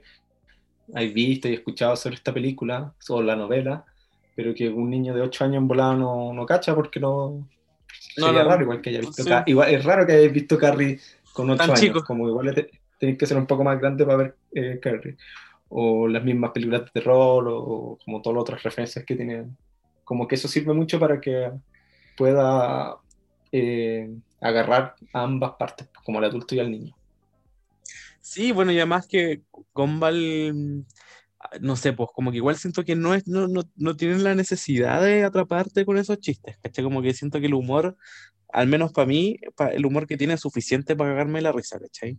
[SPEAKER 1] hay visto y escuchado sobre esta película, o la novela, pero que un niño de 8 años en volado no, no cacha porque no... no sería raro igual que haya visto igual Es raro que hayáis visto Carrie con 8 años, como igual tenéis que ser un poco más grande para ver eh, Carrie. O las mismas películas de terror, o, como todas las otras referencias que tienen. Como que eso sirve mucho para que pueda eh, agarrar a ambas partes, como el adulto y el niño.
[SPEAKER 2] Sí, bueno, y además que Gumball, no sé, pues como que igual siento que no, es, no, no, no tienen la necesidad de atraparte con esos chistes, ¿cachai? Como que siento que el humor, al menos para mí, el humor que tiene es suficiente para cagarme la risa, ¿cachai?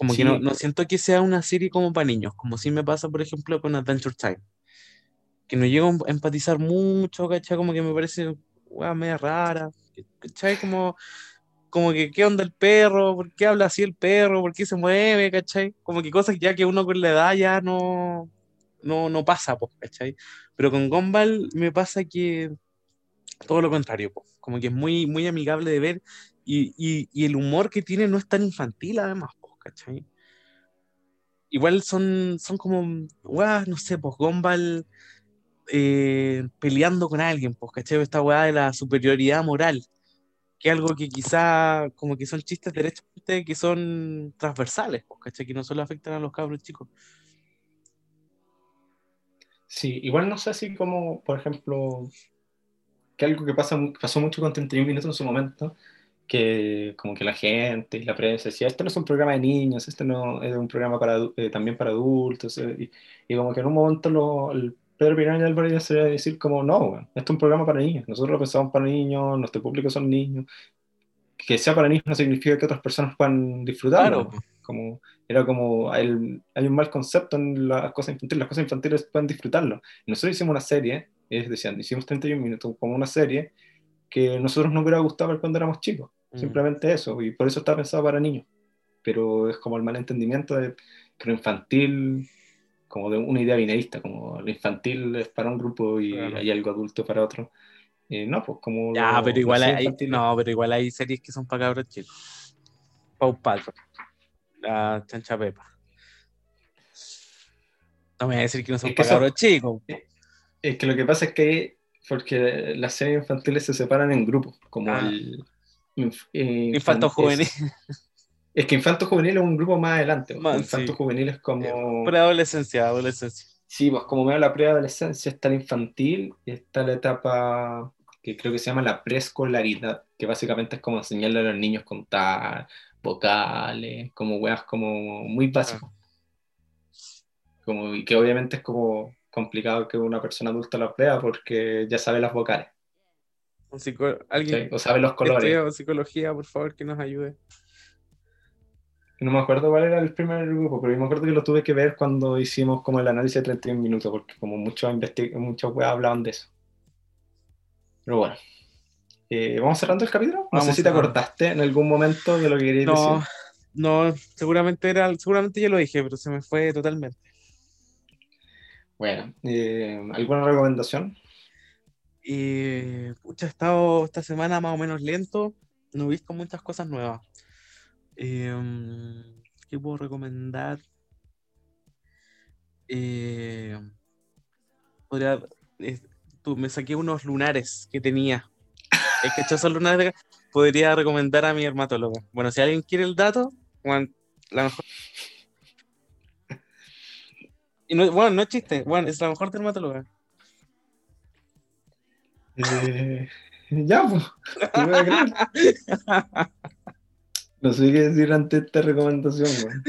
[SPEAKER 2] Como que no, no, siento que sea una serie como para niños, como si me pasa, por ejemplo, con Adventure Time. Que no llego a empatizar mucho, ¿cachai? Como que me parece, weá, media rara, ¿cachai? Como como que qué onda el perro, por qué habla así el perro, por qué se mueve, ¿cachai? Como que cosas ya que uno con la edad ya no, no, no pasa, pues, ¿cachai? Pero con Gumball me pasa que todo lo contrario, pues, como que es muy, muy amigable de ver y, y, y el humor que tiene no es tan infantil además, ¿cachai? Igual son, son como, weá, no sé, pues Gumball eh, peleando con alguien, pues, ¿cachai? Esta weá de la superioridad moral que algo que quizá como que son chistes derechamente que son transversales, pues, Que no solo afectan a los cabros chicos.
[SPEAKER 1] Sí, igual no sé si como, por ejemplo, que algo que pasa, pasó mucho con 31 minutos en su momento, que como que la gente y la prensa decía, este no es un programa de niños, este no es un programa para, eh, también para adultos, eh", y, como que en un momento lo, el Pedro Piraña Álvarez se va a decir como, no, esto es un programa para niños, nosotros lo pensamos para niños, nuestro público son niños, que sea para niños no significa que otras personas puedan disfrutarlo. Como, era como, hay un mal concepto en las cosas infantiles, las cosas infantiles pueden disfrutarlo. nosotros hicimos una serie, es decir, hicimos 31 minutos como una serie que a nosotros nos hubiera gustado ver cuando éramos chicos, mm. simplemente eso, y por eso está pensado para niños. Pero es como el malentendimiento de que lo infantil como de una idea binarista, como lo infantil es para un grupo y hay algo adulto para otro. Eh, no, pues como...
[SPEAKER 2] Ya, pero igual hay, no, pero igual hay series que son para cabros chicos. Pau Patrol, la chancha Pepa. No me voy a decir que no son para cabros chicos.
[SPEAKER 1] Es que lo que pasa es que porque las series infantiles se separan en grupos, como ah. el...
[SPEAKER 2] Eh, Infanto juvenil.
[SPEAKER 1] Es que Infanto Juvenil es un grupo más adelante. Infanto Juvenil es como.
[SPEAKER 2] Preadolescencia, adolescencia.
[SPEAKER 1] Sí, pues como me da la preadolescencia está la infantil y está la etapa que creo que se llama la preescolaridad, que básicamente es como enseñarle a los niños contar, vocales, como weas como muy básicas. Como, y que obviamente es como complicado que una persona adulta lo aprenda porque ya sabe las vocales.
[SPEAKER 2] ¿Alguien
[SPEAKER 1] o sabe los colores.
[SPEAKER 2] psicología, por favor, que nos ayude
[SPEAKER 1] no me acuerdo cuál era el primer grupo, pero yo me acuerdo que lo tuve que ver cuando hicimos como el análisis de 31 minutos, porque como muchos muchos web hablaban de eso. Pero bueno. Eh, ¿Vamos cerrando el capítulo? No sé si te acordaste en algún momento de lo que querías
[SPEAKER 2] no,
[SPEAKER 1] decir.
[SPEAKER 2] No, seguramente era, seguramente ya lo dije, pero se me fue totalmente.
[SPEAKER 1] Bueno, eh, ¿alguna recomendación?
[SPEAKER 2] Eh, he estado esta semana más o menos lento, no he visto muchas cosas nuevas. Em, ¿Qué puedo recomendar? Eh, podría, tú, me saqué unos lunares que tenía. Es que esos lunares podría recomendar a mi dermatóloga. Bueno, si alguien quiere el dato, bueno, la mejor. Y no, bueno, no es chiste, bueno, es la mejor dermatóloga.
[SPEAKER 1] Eh, ya, pues. te voy a creer. No sé qué decir ante esta recomendación, weón.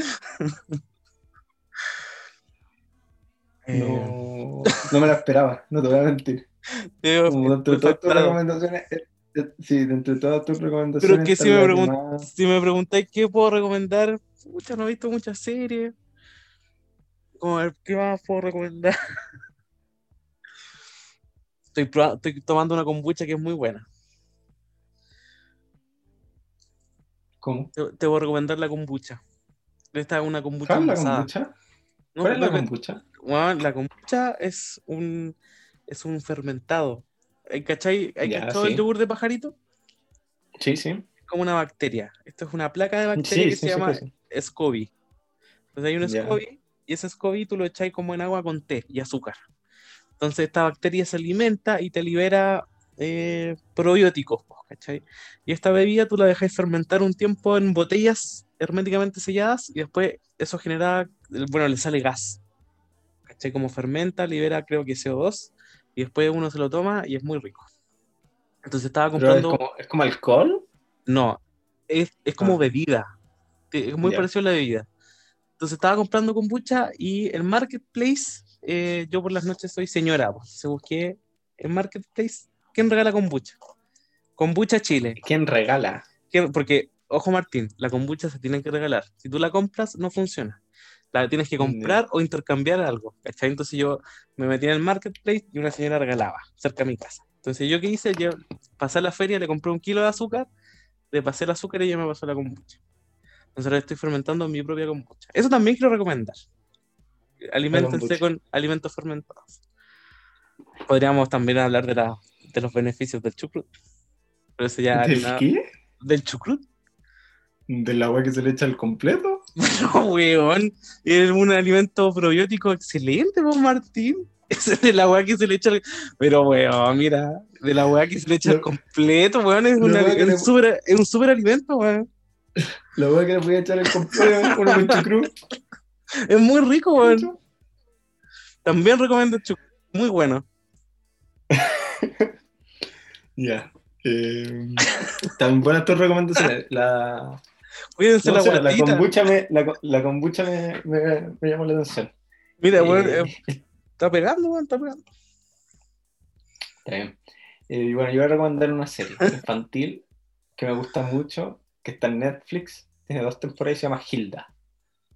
[SPEAKER 2] Eh,
[SPEAKER 1] No, no me la esperaba, no te voy a mentir.
[SPEAKER 2] Diego,
[SPEAKER 1] Como dentro de todas tus recomendaciones, eh, sí, dentro de todas tus recomendaciones.
[SPEAKER 2] Pero que si
[SPEAKER 1] es
[SPEAKER 2] me, pregun-
[SPEAKER 1] más-
[SPEAKER 2] si me preguntáis qué puedo recomendar, pucha, no he visto muchas series. Como, ¿qué más puedo recomendar? Estoy, tomando una kombucha que es muy buena.
[SPEAKER 1] ¿Cómo?
[SPEAKER 2] Te, te voy a recomendar la kombucha. Esta es una kombucha
[SPEAKER 1] ¿Cuál es la kombucha?
[SPEAKER 2] No,
[SPEAKER 1] ¿Cuál es la kombucha?
[SPEAKER 2] la kombucha es un, es un fermentado. ¿Hay ¿Cachai? ¿Hay
[SPEAKER 1] Ya,
[SPEAKER 2] cachado el yogur de pajarito?
[SPEAKER 1] Sí, sí.
[SPEAKER 2] Es como una bacteria. Esto es una placa de bacteria
[SPEAKER 1] Sí,
[SPEAKER 2] que
[SPEAKER 1] sí,
[SPEAKER 2] se llama. SCOBY. Entonces hay un. SCOBY y ese SCOBY tú lo echáis como en agua con té y azúcar. Entonces esta bacteria se alimenta y te libera eh, probióticos. Y esta bebida tú la dejáis fermentar un tiempo en botellas herméticamente selladas y después eso genera, bueno, le sale gas. ¿Cachai? Como fermenta, libera creo que CO2 y después uno se lo toma y es muy rico. Entonces estaba
[SPEAKER 1] Pero es
[SPEAKER 2] comprando...
[SPEAKER 1] como, es como alcohol.
[SPEAKER 2] No, es, es como
[SPEAKER 1] Ah.
[SPEAKER 2] bebida. Es muy
[SPEAKER 1] Ya.
[SPEAKER 2] parecido a la bebida. Entonces estaba comprando kombucha y el marketplace, eh, yo por las noches soy señora, pues, se busqué el marketplace, ¿quién regala kombucha? Kombucha Chile.
[SPEAKER 1] ¿Quién regala?
[SPEAKER 2] ¿Quién- Porque, ojo Martín, la kombucha se tiene que regalar. Si tú la compras, no funciona. La tienes que comprar o intercambiar algo. ¿cachai? Entonces yo me metí en el marketplace y una señora regalaba cerca de mi casa. Entonces yo qué hice, yo pasé a la feria, le compré un kilo de azúcar, le pasé el azúcar y ella me pasó la kombucha. Entonces ahora estoy fermentando mi propia kombucha. Eso también quiero recomendar. Aliméntense
[SPEAKER 1] kombucha.
[SPEAKER 2] con alimentos fermentados. Podríamos también hablar de, la, de los beneficios del chucrut. Pero eso ya
[SPEAKER 1] ¿Del qué?
[SPEAKER 2] del chucrut.
[SPEAKER 1] ¿Del agua que se le echa al completo?
[SPEAKER 2] No, weón. Es un alimento probiótico excelente, pues Martín. Ese de la weá que se le echa al... Pero, weón, mira, de la weá que se le echa al completo, weón, es, una- es
[SPEAKER 1] le-
[SPEAKER 2] un super, es un super alimento, weón.
[SPEAKER 1] La agua que le voy a echar al completo, con chucrut.
[SPEAKER 2] Es muy rico, weón. También recomiendo el chuc- Muy bueno.
[SPEAKER 1] Ya. Eh, Están buenas tus recomendaciones. La,
[SPEAKER 2] Cuídense
[SPEAKER 1] no
[SPEAKER 2] la
[SPEAKER 1] la kombucha, me, la, kombucha me, me, me llamó la atención.
[SPEAKER 2] Mira, weón,
[SPEAKER 1] Eh,
[SPEAKER 2] eh, está pegando, weón, está pegando.
[SPEAKER 1] Está bien. Eh, y bueno, yo voy a recomendar una serie infantil que me gusta mucho, que está en Netflix, tiene dos temporadas y se llama Hilda,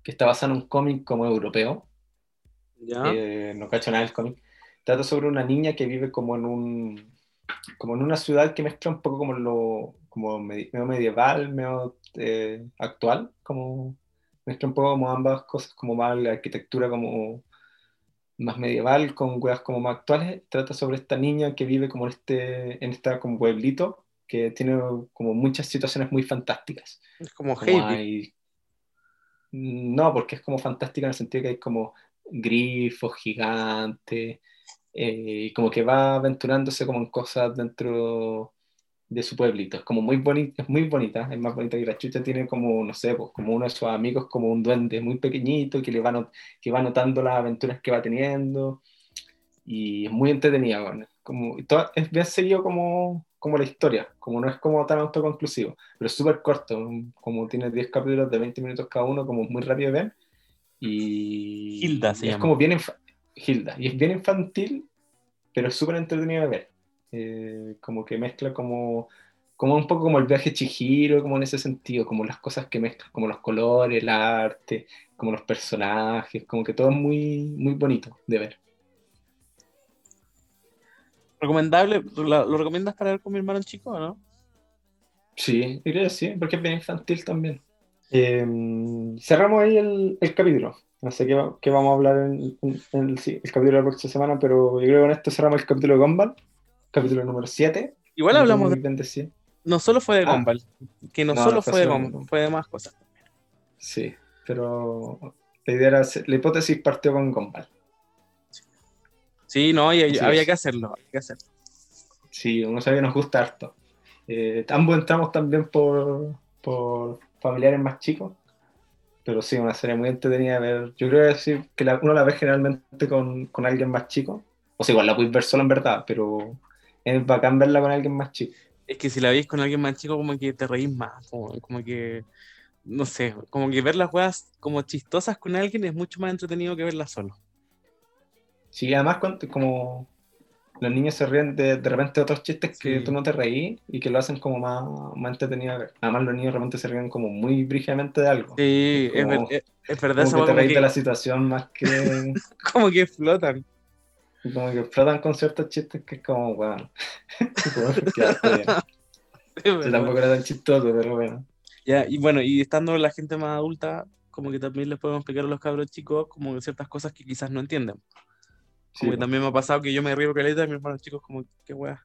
[SPEAKER 1] que está basada en un cómic como europeo,
[SPEAKER 2] Ya.
[SPEAKER 1] eh, no cacho nada del cómic. Trata sobre una niña que vive como en un como en una ciudad que mezcla un poco como lo como medi- medio medieval, medio eh, actual, como mezcla un poco como ambas cosas, como más la arquitectura como más medieval con weas como más actuales. Trata sobre esta niña que vive como en este en esta como pueblito que tiene como muchas situaciones muy fantásticas.
[SPEAKER 2] Es como
[SPEAKER 1] Como
[SPEAKER 2] Heidi.
[SPEAKER 1] hay- No, porque es como fantástica en el sentido que hay como grifos gigantes, eh, y como que va aventurándose como en cosas dentro de su pueblito. Es como muy bonita, es muy bonita, es más bonita que la chucha, tiene como, no sé, pues, como uno de sus amigos, como un duende muy pequeñito que le va, notando las aventuras que va teniendo, y es muy entretenida, bueno, como, y toda- es bien seguido como, como la historia, como no es como tan autoconclusivo, pero es súper corto, como tiene 10 capítulos de 20 minutos cada uno, como muy rápido de ver, y
[SPEAKER 2] Hilda se
[SPEAKER 1] y es
[SPEAKER 2] llama.
[SPEAKER 1] como bien Hilda, y es bien infantil, pero es súper entretenido de ver, Eh, como que mezcla como, como un poco como el viaje Chihiro, como en ese sentido, como las cosas que mezclan, como los colores, el arte, como los personajes, como que todo es muy, muy bonito de ver.
[SPEAKER 2] Recomendable, ¿lo, lo recomiendas para ver con mi hermano chico o no?
[SPEAKER 1] Sí, yo creo que sí, porque es bien infantil también. Eh, cerramos ahí el, el capítulo. No sé qué, qué vamos a hablar en, en- en el, sí, el capítulo de la próxima semana, pero yo creo que con esto cerramos el capítulo de Gumball, capítulo número 7.
[SPEAKER 2] Igual hablamos de... No solo fue de
[SPEAKER 1] Ah.
[SPEAKER 2] Gumball, que no,
[SPEAKER 1] No,
[SPEAKER 2] solo
[SPEAKER 1] fue
[SPEAKER 2] de Gumball, fue de más cosas.
[SPEAKER 1] Sí, pero la idea era, la hipótesis partió con Gumball.
[SPEAKER 2] Sí, no, y, había
[SPEAKER 1] es.
[SPEAKER 2] que hacerlo, había que hacerlo.
[SPEAKER 1] Sí, uno sabe que nos gusta harto. Eh, ambos entramos también por, por familiares más chicos, pero sí, una serie muy entretenida de ver. Yo creo que, sí, que la- uno la ve generalmente con, con alguien más chico. O sea, igual la puedes ver sola en verdad, pero es bacán verla con alguien más chico.
[SPEAKER 2] Es que si la veis con alguien más chico, como que te reís más, como, como que, no sé, como que ver las juegas como chistosas con alguien es mucho más entretenido que verlas solo.
[SPEAKER 1] Sí, además como los niños se ríen de, de repente de otros chistes que
[SPEAKER 2] Sí.
[SPEAKER 1] tú no te reí y que lo hacen como más, más entretenido. Además los niños de repente se ríen como muy brígidamente de algo.
[SPEAKER 2] Sí,
[SPEAKER 1] Como-
[SPEAKER 2] es- es verdad,
[SPEAKER 1] Como que te reís de la situación más que...
[SPEAKER 2] como que flotan.
[SPEAKER 1] como que explotan con ciertos chistes que es como, bueno... Yo tampoco era tan chistoso, pero bueno.
[SPEAKER 2] Ya, y bueno, y estando la gente más adulta, como que también les podemos explicar a los cabros chicos como ciertas cosas que quizás no entienden.
[SPEAKER 1] Sí,
[SPEAKER 2] Como que también me ha pasado que yo me río caleta y mis hermanos chicos como, qué wea.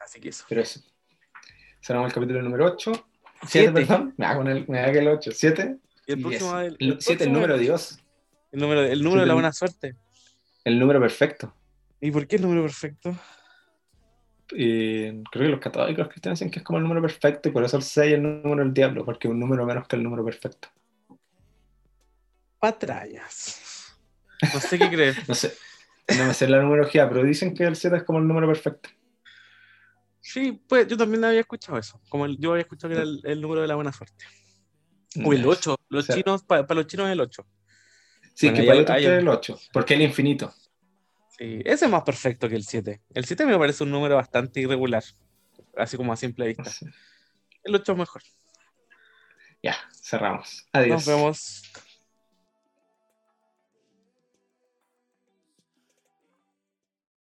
[SPEAKER 2] Así que eso.
[SPEAKER 1] Pero eso. Cerramos el capítulo número 8. 7,
[SPEAKER 2] Siete.
[SPEAKER 1] perdón. Me hago el, me hago el 8. 7.
[SPEAKER 2] Y el próximo, el, el
[SPEAKER 1] 7, el
[SPEAKER 2] próximo
[SPEAKER 1] número de Dios.
[SPEAKER 2] El número, el número de la buena suerte.
[SPEAKER 1] El número perfecto.
[SPEAKER 2] ¿Y por qué el número perfecto?
[SPEAKER 1] Creo que los católicos cristianos dicen que es como el número perfecto y por eso el 6 es el número del diablo, porque es un número menos que el número perfecto.
[SPEAKER 2] Patrallas. No sé qué crees.
[SPEAKER 1] No sé, no me sé la numerología, pero dicen que el 7 es como el número perfecto.
[SPEAKER 2] Sí, pues yo también había escuchado eso. Como el- yo había escuchado que era el, el número de la buena suerte. O el 8. Los
[SPEAKER 1] O sea,
[SPEAKER 2] chinos, para los chinos es el 8.
[SPEAKER 1] Sí,
[SPEAKER 2] Bueno,
[SPEAKER 1] que para otros es el 8, porque es el infinito.
[SPEAKER 2] Sí, ese es más perfecto que el 7. El 7 me parece un número bastante irregular. Así como a simple vista.
[SPEAKER 1] Sí.
[SPEAKER 2] El 8 es mejor.
[SPEAKER 1] Ya, cerramos. Adiós.
[SPEAKER 2] Nos vemos.